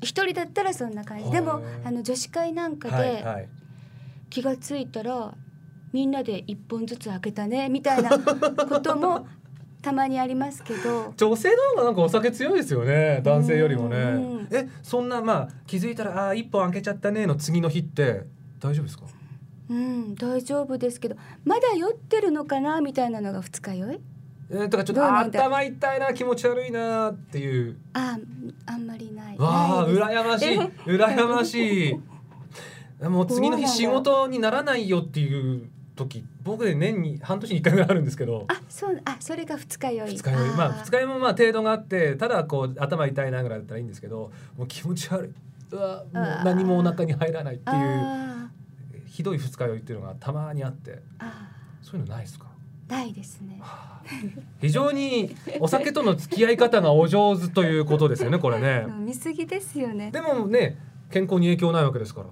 一人だったらそんな感じ。はいでもあの女子会なんかで。気がついたらみんなで一本ずつ開けたねみたいな こともたまにありますけど。女性の方がなんかお酒強いですよね男性よりもね。うん。えそんなまあ気づいたらあー一本開けちゃったねの次の日って大丈夫ですか？うん大丈夫ですけどまだ酔ってるのかなみたいなのが二日酔いえー、とかちょっと頭痛いな気持ち悪いなっていう。ああんまりない。わあ羨ましい。羨ましい。もう次の日仕事にならないよっていう時僕で年に半年に一回ぐらいあるんですけど。あそうあそれが二日酔い。二日酔い。まあー二日酔いもまあ程度があってただこう頭痛いなぐらいだったらいいんですけどもう気持ち悪い。うわもう何もお腹に入らないっていうあひどい二日酔いっていうのがたまにあって。ー。あそういうのないですか？ーないですね。はあ非常にお酒との付き合い方がお上手ということですよね これね。飲みすぎですよね。でもね健康に影響ないわけですから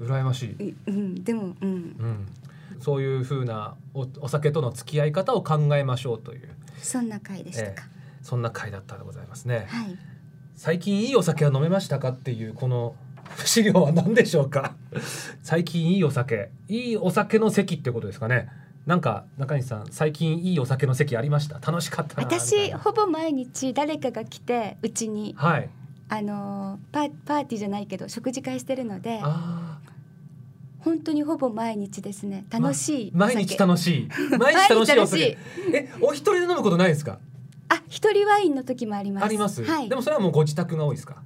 羨ましい、ううんでもうん。うん、そういう風なおお酒との付き合い方を考えましょうという。そんな回でしたか、そんな回だったでございますね。はい。最近いいお酒は飲めましたかっていうこの資料は何でしょうか。最近いいお酒いいお酒の席ってことですかねなんか中西さん最近いいお酒の席ありました？楽しかった私ほぼ毎日誰かが来てうちにはい。あのーパパーティーじゃないけど食事会してるのであ本当にほぼ毎日ですね。楽しいー毎日楽しい。毎日楽しいお酒。えお一人で飲むことないですか？あ一人ワインの時もあります。あります、はい。でもそれはもうご自宅が多いですか？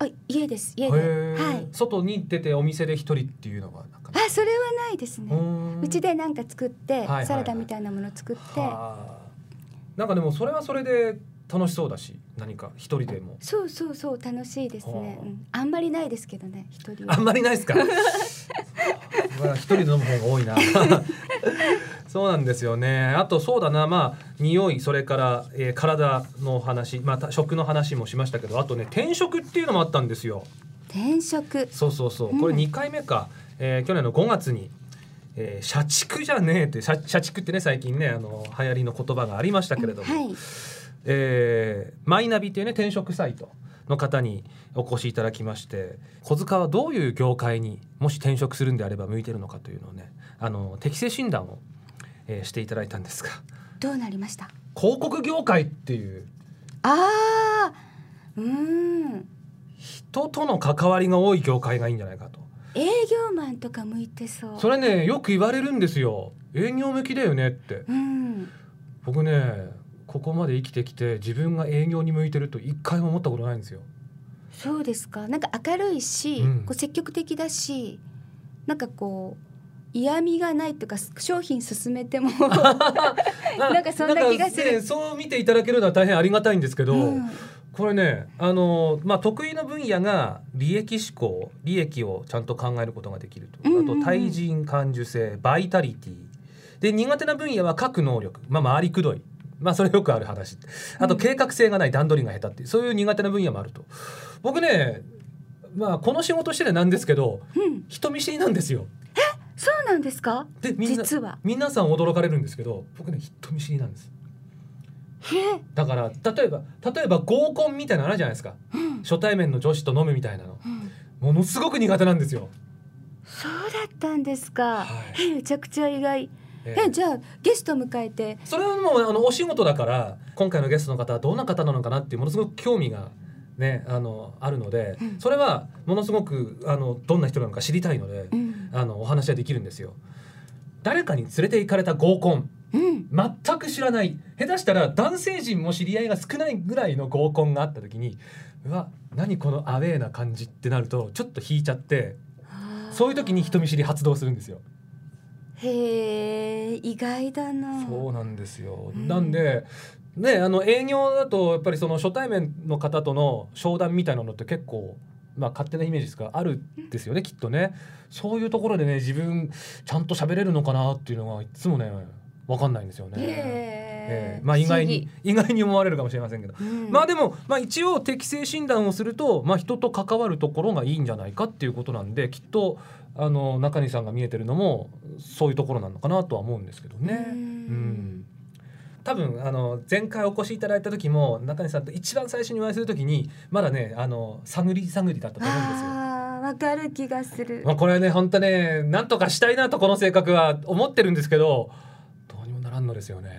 あ家です家で。はい。外に出てお店で一人っていうのはなんかあそれはないですね。ううちでなんか作って、サラダみたいなもの作って。はあ。なんかでもそれはそれで楽しそうだし何か一人でも。そうそうそう楽しいですね、はあ。うん、あんまりないですけどね一人は。あんまりないですか？まあ一人で飲む方が多いな。そうなんですよね。あとそうだな。まあ匂いそれから、えー体の話また食の話もしましたけどあとね転職っていうのもあったんですよ。転職。そうそうそう。うん。これ2回目か、えー去年の5月に、えー社畜じゃねえって社社畜ってね最近ねあの流行りの言葉がありましたけれども、はいえーマイナビっていうね転職サイトの方にお越しいただきまして小塚はどういう業界にもし転職するんであれば向いてるのかというのをねあの適性診断を、えーしていただいたんですが。どうなりました？広告業界っていうああうーん。人との関わりが多い業界がいいんじゃないかと。営業マンとか向いてそう。それねよく言われるんですよ。営業向きだよねって。うん。僕ねここまで生きてきて自分が営業に向いてると一回も思ったことないんですよ。そうですか。なんか明るいし、うん。こう積極的だしなんかこう嫌味がないというか商品進めても なんかそんな気がする。ねそう見ていただけるのは大変ありがたいんですけど、うん。これねあの、まあ、得意の分野が利益志向利益をちゃんと考えることができると、うんうんうん。あと対人感受性バイタリティ。で苦手な分野は書く能力、まあ、回りくどいまあそれよくある話。あと計画性がない段取りが下手っていう。そういう苦手な分野もあると。僕ねまあこの仕事しててなんですけどうん、人見知りなんですよ。そうなんですか？でみんな実は。皆さん驚かれるんですけど僕ね人見知りなんです。だから例えば例えば合コンみたいなのあるじゃないですか。うん。初対面の女子と飲むみたいなの。うん、ものすごく苦手なんですよ。そうだったんですか、はい。めちゃくちゃ意外。ええじゃあゲスト迎えて。それはもうあのお仕事だから今回のゲストの方はどんな方なのかなっていうものすごく興味が、ね、あのあるので、うん。それはものすごくあのどんな人なのか知りたいので、うん、あのお話はできるんですよ。誰かに連れて行かれた合コン。うん、全く知らない。下手したら男性陣も知り合いが少ないぐらいの合コンがあった時にうわ何このアウェーな感じってなるとちょっと引いちゃってそういう時に人見知り発動するんですよ。へえ意外だなそうなんですよ。うんなんでねあの営業だとやっぱりその初対面の方との商談みたいなのって結構まあ勝手なイメージですがあるんですよねきっとね。そういうところでね自分ちゃんと喋れるのかなっていうのがいつもねわかんないんですよね。へえええまあ意外に意外に思われるかもしれませんけど。うんまあでも、まあ、一応適正診断をすると、まあ、人と関わるところがいいんじゃないかっていうことなんできっとあの中西さんが見えてるのもそういうところなのかなとは思うんですけどね。うんうん多分あの前回お越しいただいた時も中西さんと一番最初にお会いする時にまだねあの探り探りだったと思うんですよ。わかる気がするまあ、これね本当ねなんとかしたいなとこの性格は思ってるんですけどならんのですよね。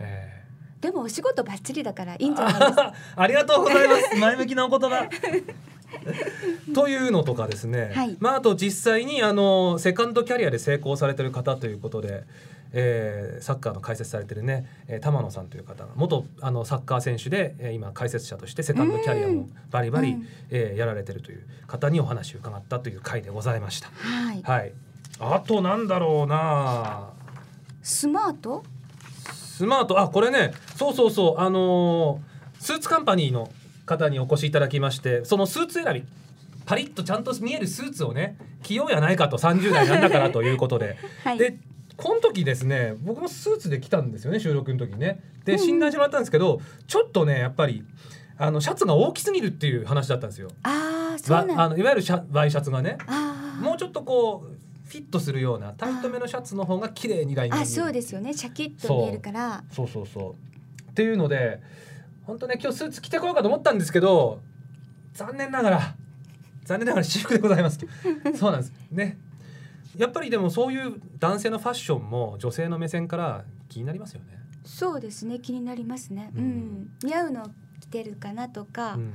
ええでもお仕事バッチリだからいいんじゃないですか？ありがとうございます。前向きなお言葉。というのとかですね、はいまああと実際にあのセカンドキャリアで成功されてる方ということで、えーサッカーの解説されてるね、えー玉野さんという方が元あのサッカー選手で、えー今解説者としてセカンドキャリアもバリバリ、うんえーやられてるという方にお話を伺ったという回でございました。はいはい。あとなんだろうな。スマート？スマート？あこれね。そうそうそう。あのースーツカンパニーの方にお越しいただきましてそのスーツ選びパリッとちゃんと見えるスーツをね着ようやないかと30代なんだからということで、はい。でこの時ですね僕もスーツで来たんですよね収録の時にね。で診断してもらったんですけど、ちょっとねやっぱりあのシャツが大きすぎるっていう話だったんですよ。ああのいわゆるシャワイシャツがね。もうちょっとこうフィットするようなタイトめのシャツの方が綺麗にラインが見えるあそうですよね。シャキッと見えるから。そう。そうそう。っていうので本当ね今日スーツ着てこようかと思ったんですけど残念ながら残念ながら私服でございます。そうなんです。ね。やっぱりでもそういう男性のファッションも女性の目線から気になりますよね。そうですね。気になりますね。ううん。ん、似合うの着てるかなとか。うん、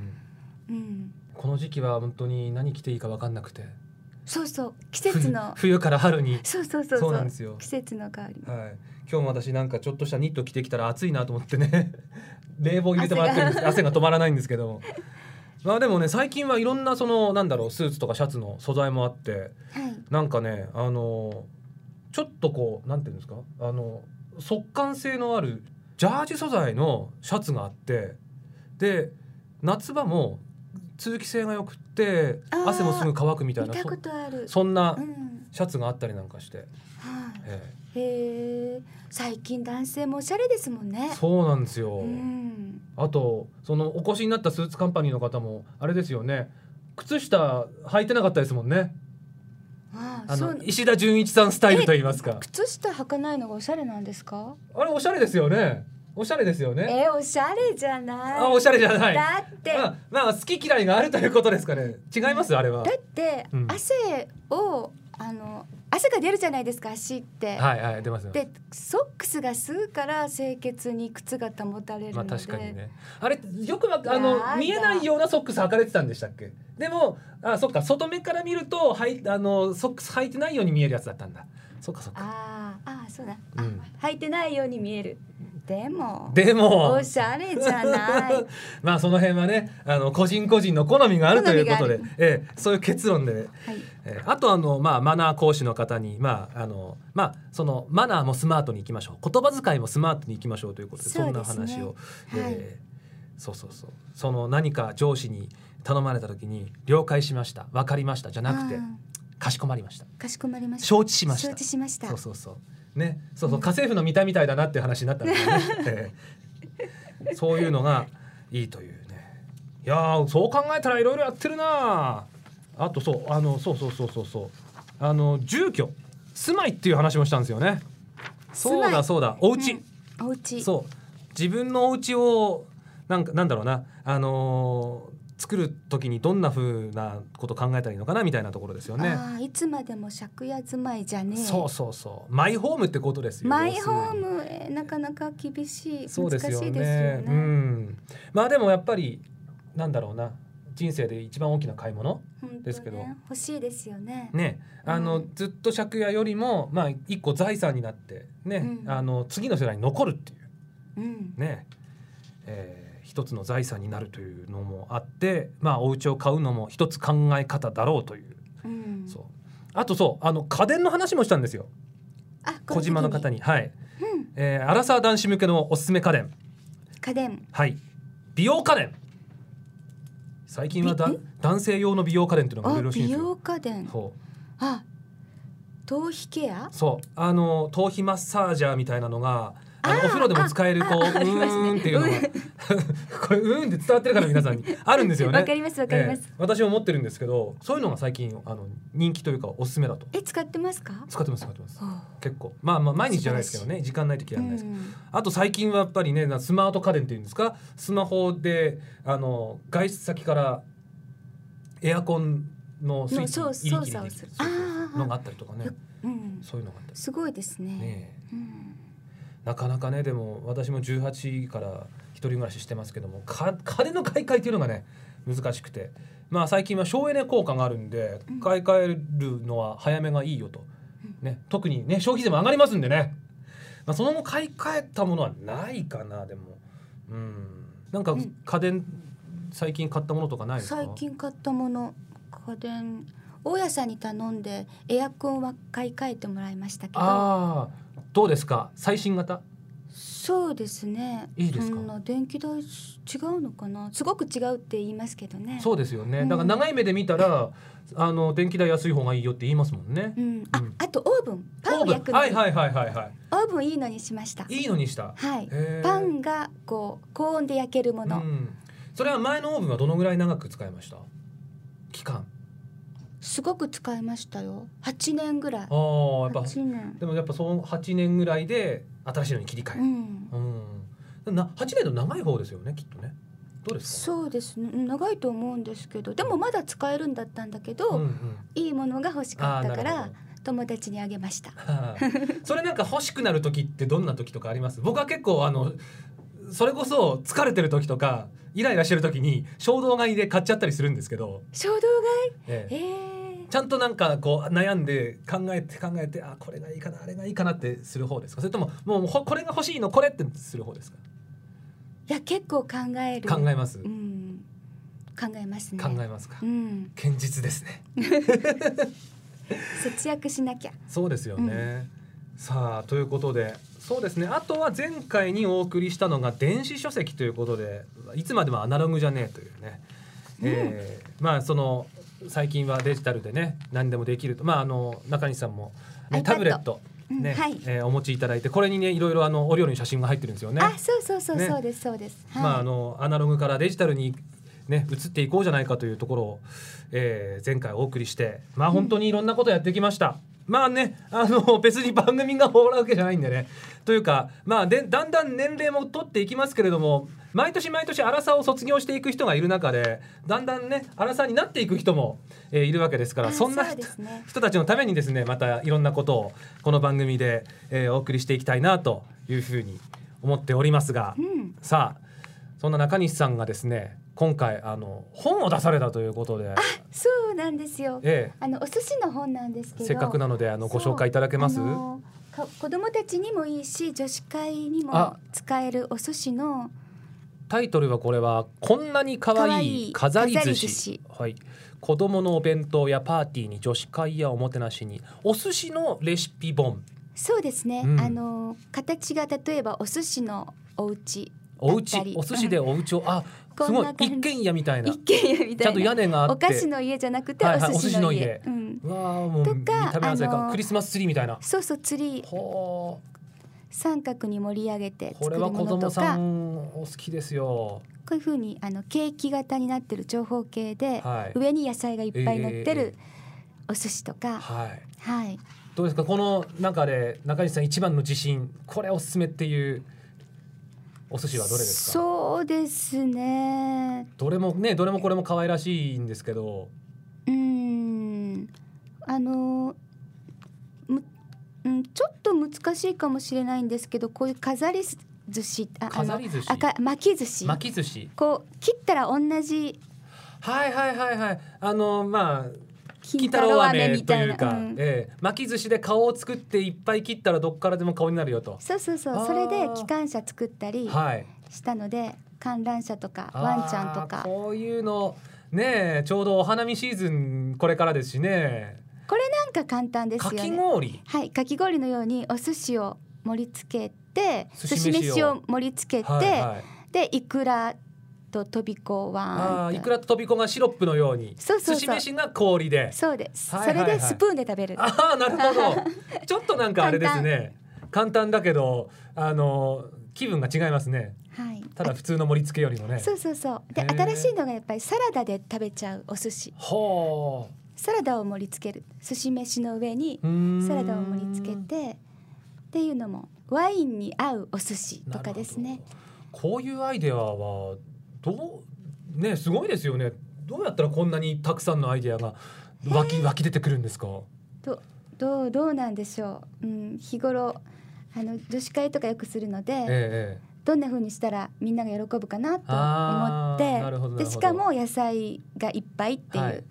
うん、この時期は本当に何着ていいか分かんなくてそうそう季節の。冬冬から春に。そうそうそうそう。なんですよ。季節の変わりはい、今日も私なんかちょっとしたニット着てきたら暑いなと思ってね。冷房入れてもらってるんです。汗が止まらないんですけども。まあでもね最近はいろんなそのなんだろうスーツとかシャツの素材もあってはい。なんかねあのちょっとこうなんていうんですか？あの速乾性のあるジャージ素材のシャツがあってで夏場も通気性が良くって汗もすぐ乾くみたいなそそんなうん。シャツがあったりなんかして、へえ最近男性もおしゃれですもんね。えそうなんですよ。うん。あとそのお越しになったスーツカンパニーの方もあれですよね。靴下履いてなかったですもんね。はあの石田純一さんスタイルと言いますか。靴下履かないのがおしゃれなんですか？あれおしゃれですよねおしゃれですよね。えおしゃれじゃない。あおしゃれじゃない。だって。まあ、まあ好き嫌いがあるということですかね。違いますあれは。だって、うん。汗をあの汗が出るじゃないですか足って、はいはい出ますよ。でソックスが吸うから清潔に靴が保たれるまあ確かにね。あれよくわあやのだ見えないようなソックス履かれてたんでしたっけ？でもあそっか外目から見るとはいあのソックス履いてないように見えるやつだったんだ。そっかそっか。あーあーそうだ、うん。あ履いてないように見えるでもでも。おしゃれじゃない。まあその辺はねあの個人個人の好みがあるということでええ、そういう結論で、はい。ええあとあの、まあ、マナー講師の方に、まああのまあ、そのマナーもスマートにいきましょう。言葉遣いもスマートにいきましょうということでそんな話を、はい。ええ。そうそうそう。その何か上司に頼まれた時に「了解しました。分かりました」じゃなくてあ「かしこまりました」ーかしこまりました。承知しました。承知しました。そうそうそうねそうそう家政婦の見たみたいだなっていう話になったんですよね、ええ。そういうのがいいというね。いやーそう考えたらいろいろやってるな。あとそうあのそうそうそうそうそう。あの住居住まいっていう話もしたんですよね。そうだそうだお家、うんお家そう。自分のお家をなんかなんだろうな。あのー作る時にどんな風なこと考えたらいいのかなみたいなところですよね。いつまでも借家住まいじゃねえ。そうそうそう。マイホームってことですよマイホームえーなかなか厳しいそうですよね。難しいですよね、うん、まあでもやっぱりなんだろうな。人生で一番大きな買い物ですけど。欲しいですよね。ね。あの、うん。ずっと借家よりもまあ一個財産になってね、うん。あの次の世代に残るっていう。うん。ね、えー一つの財産になるというのもあってまあお家を買うのも一つ考え方だろうという、うん。そう。あとそうあの家電の話もしたんですよ。あ小島の方に、にはい、うん、えー、アラサー男子向けのおすすめ家電。家電。はい。美容家電。最近はだび男性用の美容家電っていうのがあ美るらしいんですよ。容家電。そう。あ頭皮ケア？そう。あの頭皮マッサージャーみたいなのがあのお風呂でも使えるこうねーんっていうのが これうーんって伝わってるから皆さんに。あるんですよね。わかりますわかります。ええ私も持ってるんですけどそういうのが最近あの人気というかおすすめだと。え使ってますか？使ってます使ってます。結構。まあまあ毎日じゃないですけどね時間ない時やらないですけど、うんあと最近はやっぱりねなスマート家電っていうんですか？スマホであの外出先からエアコンのスイッチのそう入り切り操作をする。のがあったりとかね。ようんそういうのがあったり。すごいですね。ねえ。うん。なかなかねでも私も18から一人暮らししてますけどもか金の買い替えっていうのがね難しくて。まあ最近は省エネ効果があるんでうん。買い替えるのは早めがいいよと、ね、特にね消費税も上がりますんでね、まあ、その後買い替えたものはないかなでも。うん。なんかうん。家電最近買ったものとかないですか？最近買ったもの家電大家さんに頼んでエアコンは買い替えてもらいましたけど。ああどうですか？最新型？そうですね。いいですか？電気代違うのかな？すごく違うって言いますけどね。そうですよね。うん。だから長い目で見たらあの電気代安い方がいいよって言いますもんね。うん、あうん。あとオーブン。パンを焼くはいはいはいはいはオーブンいいのにしました。いいいのにした。はい。パンがこう高温で焼けるもの、うん、それは前のオーブンはどのぐらい長く使いました？期間。すごく使いましたよ。8年ぐらい。ああやっぱ8年。でもやっぱその8年ぐらいで新しいのに切り替える、うん。うん、な8年の長い方ですよねきっとね。どうですか？そうですね。うん長いと思うんですけどでもまだ使えるんだったんだけど、うんうん。いいものが欲しかったから友達にあげました。はあそれなんか欲しくなる時ってどんな時とかあります？僕は結構あのそれこそ疲れてる時とかイライラしてる時に衝動買いで買っちゃったりするんですけど、衝動ええ。買いえちゃんとなんかこう悩んで考えて考えてあこれがいいかなあれがいいかなってする方ですか？それとももうほこれが欲しいのこれってする方ですか？ー、いや結構考える。考えます、うん。考えますね。考えますか、うん。堅実ですね。節約しなきゃ。そうですよね、さあということでそうですね。あとは前回にお送りしたのが電子書籍ということでいつまでもアナログじゃねえというね、えーまあその最近はデジタルでね何でもできると。まああの中西さんも、ね、タブレットね、うんはい。えーお持ちいただいてこれにねいろいろあのお料理の写真が入ってるんですよね。あそうそうそうね。そうですそうです、はい。まああのアナログからデジタルにね移っていこうじゃないかというところを、えー前回お送りしてまあ本当にいろんなことやってきました。まあねあの 別に番組が終わるわけじゃないんでね。というかまあでだんだん年齢も取っていきますけれども毎年毎年荒さを卒業していく人がいる中でだんだんね荒さになっていく人も、えーいるわけですからあそんな人ね。人たちのためにですねまたいろんなことをこの番組で、えーお送りしていきたいなというふうに思っておりますが、うん。さあそんな中西さんがですね今回あの本を出されたということで、そうなんですよ。えあのお寿司の本なんですえ、けど。せっかくなのであのご紹介いただけます？子供たちにもいいし女子会にあ。も使えるお寿司の。タイトルはこれはこんなに可愛い飾り寿司。飾り寿司。はい。子供のお弁当やパーティーに女子会やおもてなしにお寿司のレシピ本。そうですね、うん。あの形が例えばお寿司のお家お家お寿司でお家を あすごい一軒家みたいな。一軒家みたいな。ちゃんと屋根があって。お菓子の家じゃなくてお寿司の家,、うん、うわあもう見とかた目鮮やあのかクリスマスツリーみたいな。そうそう釣りほ三角に盛り上げてうこれは子作るもの供さとかんお好きですよ。こういう風にあのケーキ型になってる長方形で、はい。上に野菜がいっぱい乗ってえるお寿司とか、はい。はい。どうですか？この中で中西さん一番の自信これおすすめっていうお寿司はどれですか？そうですね。どれもねどれもこれも可愛らしいんですけど。うーん。あのむ、うん、ちょっと難しいかもしれないんですけどこういう飾り寿司あ飾り寿司？あか巻き寿司。巻き寿司。こう切ったら同じ。はいはいはいはい。あのまあ金金太郎飴飴みたいな、というか、うん。ええ。巻き寿司で顔を作っていっぱい切ったらどっからでも顔になるよと。そうそうそうそれで機関車作ったりはい。したので観覧車とかワンちゃんとか。こういうのねえちょうどお花見シーズンこれからですしね。これなんか簡単ですかきよね氷？はいかき氷のようにお寿司を盛り付けて寿司飯を盛り付けて、はいはい。でイクラととびこワンああいくらととびこがシロップのようにそうそう寿司飯が氷で。そうです、それでスプーンで食べる。ああなるほど。ちょっとなんかあれですね。簡単。だけどあの気分が違いますね。はい。ただ普通の盛り付けよりもね。あそうそうそう。で新しいのがやっぱりサラダで食べちゃうお寿司。ほサラダを盛り付ける。寿司飯の上にサラダを盛り付けてっていうのもワインに合うお寿司とかですね。こういうアイデアはどうねすごいですよね。どうやったらこんなにたくさんのアイデアが湧き湧き出てくるんですか？どどうどうなんでしょう、うん、日頃あの女子会とかよくするので、ええええ。どんな風にしたらみんなが喜ぶかなと思ってでしかも野菜がいっぱいっていう、はい。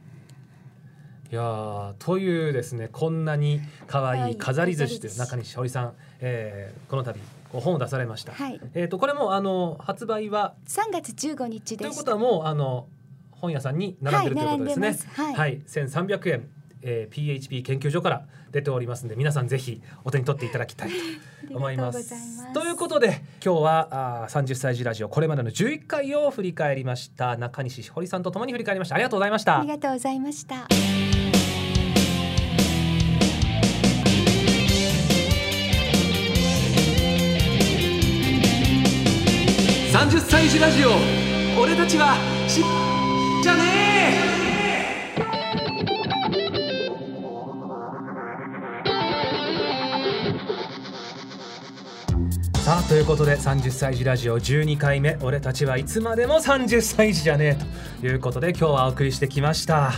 いやーというですねこんなに可愛い飾り寿司という中西織さん、えーこの度本を出されました。はいえっ、とこれもあの発売は3月15日ということはもうあの本屋さんに並んでるということですね。はいはいはい、1300円、えー、PHP 研究所から出ておりますので皆さんぜひお手に取っていただきたいと思います。といますということで今日はあー30歳児ラジオこれまでの11回を振り返りました中西堀さんとともに振り返りましたありがとうございましたあり。がとうございました30歳児ラジオ。俺たちはしじゃねさあということで30歳児ラジオ12回目。俺たちはいつまでも30歳児じゃねえということで今日はお送りしてきました。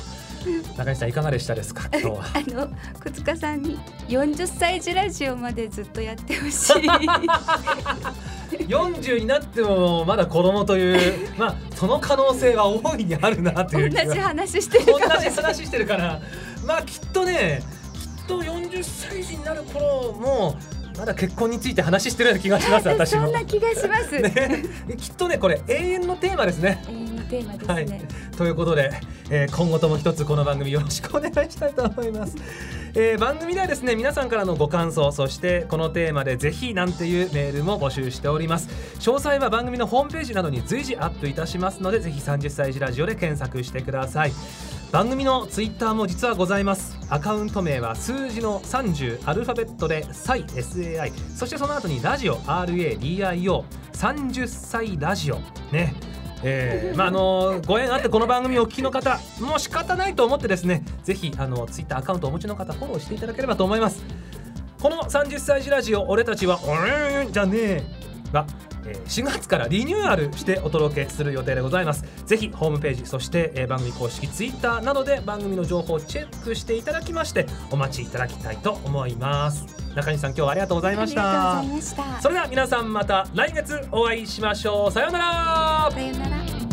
中西さんいかがでしたですか？今日は。あの小塚さんに40歳児ラジオまでずっとやってほしい。40になってもまだ子供という まあその可能性は大いにあるなという同じ話してる同じ話してるから。まあきっとねきっと40歳児になる頃もまだ結婚について話してるような気がします私も。そんな気がします、ね、きっとねこれ永遠のテーマですねテーマですはい、、ということで、えー今後とも一つこの番組よろしくお願いしたいと思います、えー番組ではですね皆さんからのご感想そしてこのテーマでぜひなんていうメールも募集しております。詳細は番組のホームページなどに随時アップいたしますのでぜひ30歳児ラジオで検索してください。番組のツイッターも実はございます。アカウント名は数字の30アルファベットで SAI SAI そしてその後にラジオ RADIO30 歳ラジオ。ね。えー、まああのご縁あってこの番組をお聞きの方もう仕方ないと思ってですねぜひあのツイッターアカウントをお持ちの方フォローしていただければと思います。この30歳児ラジオ俺たちは俺じゃねえ。はえー4月からリニューアルしてお届けする予定でございます。ぜひホームページそして、えー番組公式ツイッターなどで番組の情報をチェックしていただきましてお待ちいただきたいと思います。中西さん今日はありがとうございましありがとうたございました。それでは皆さんまた来月お会いしましょう。さようなら。さようなら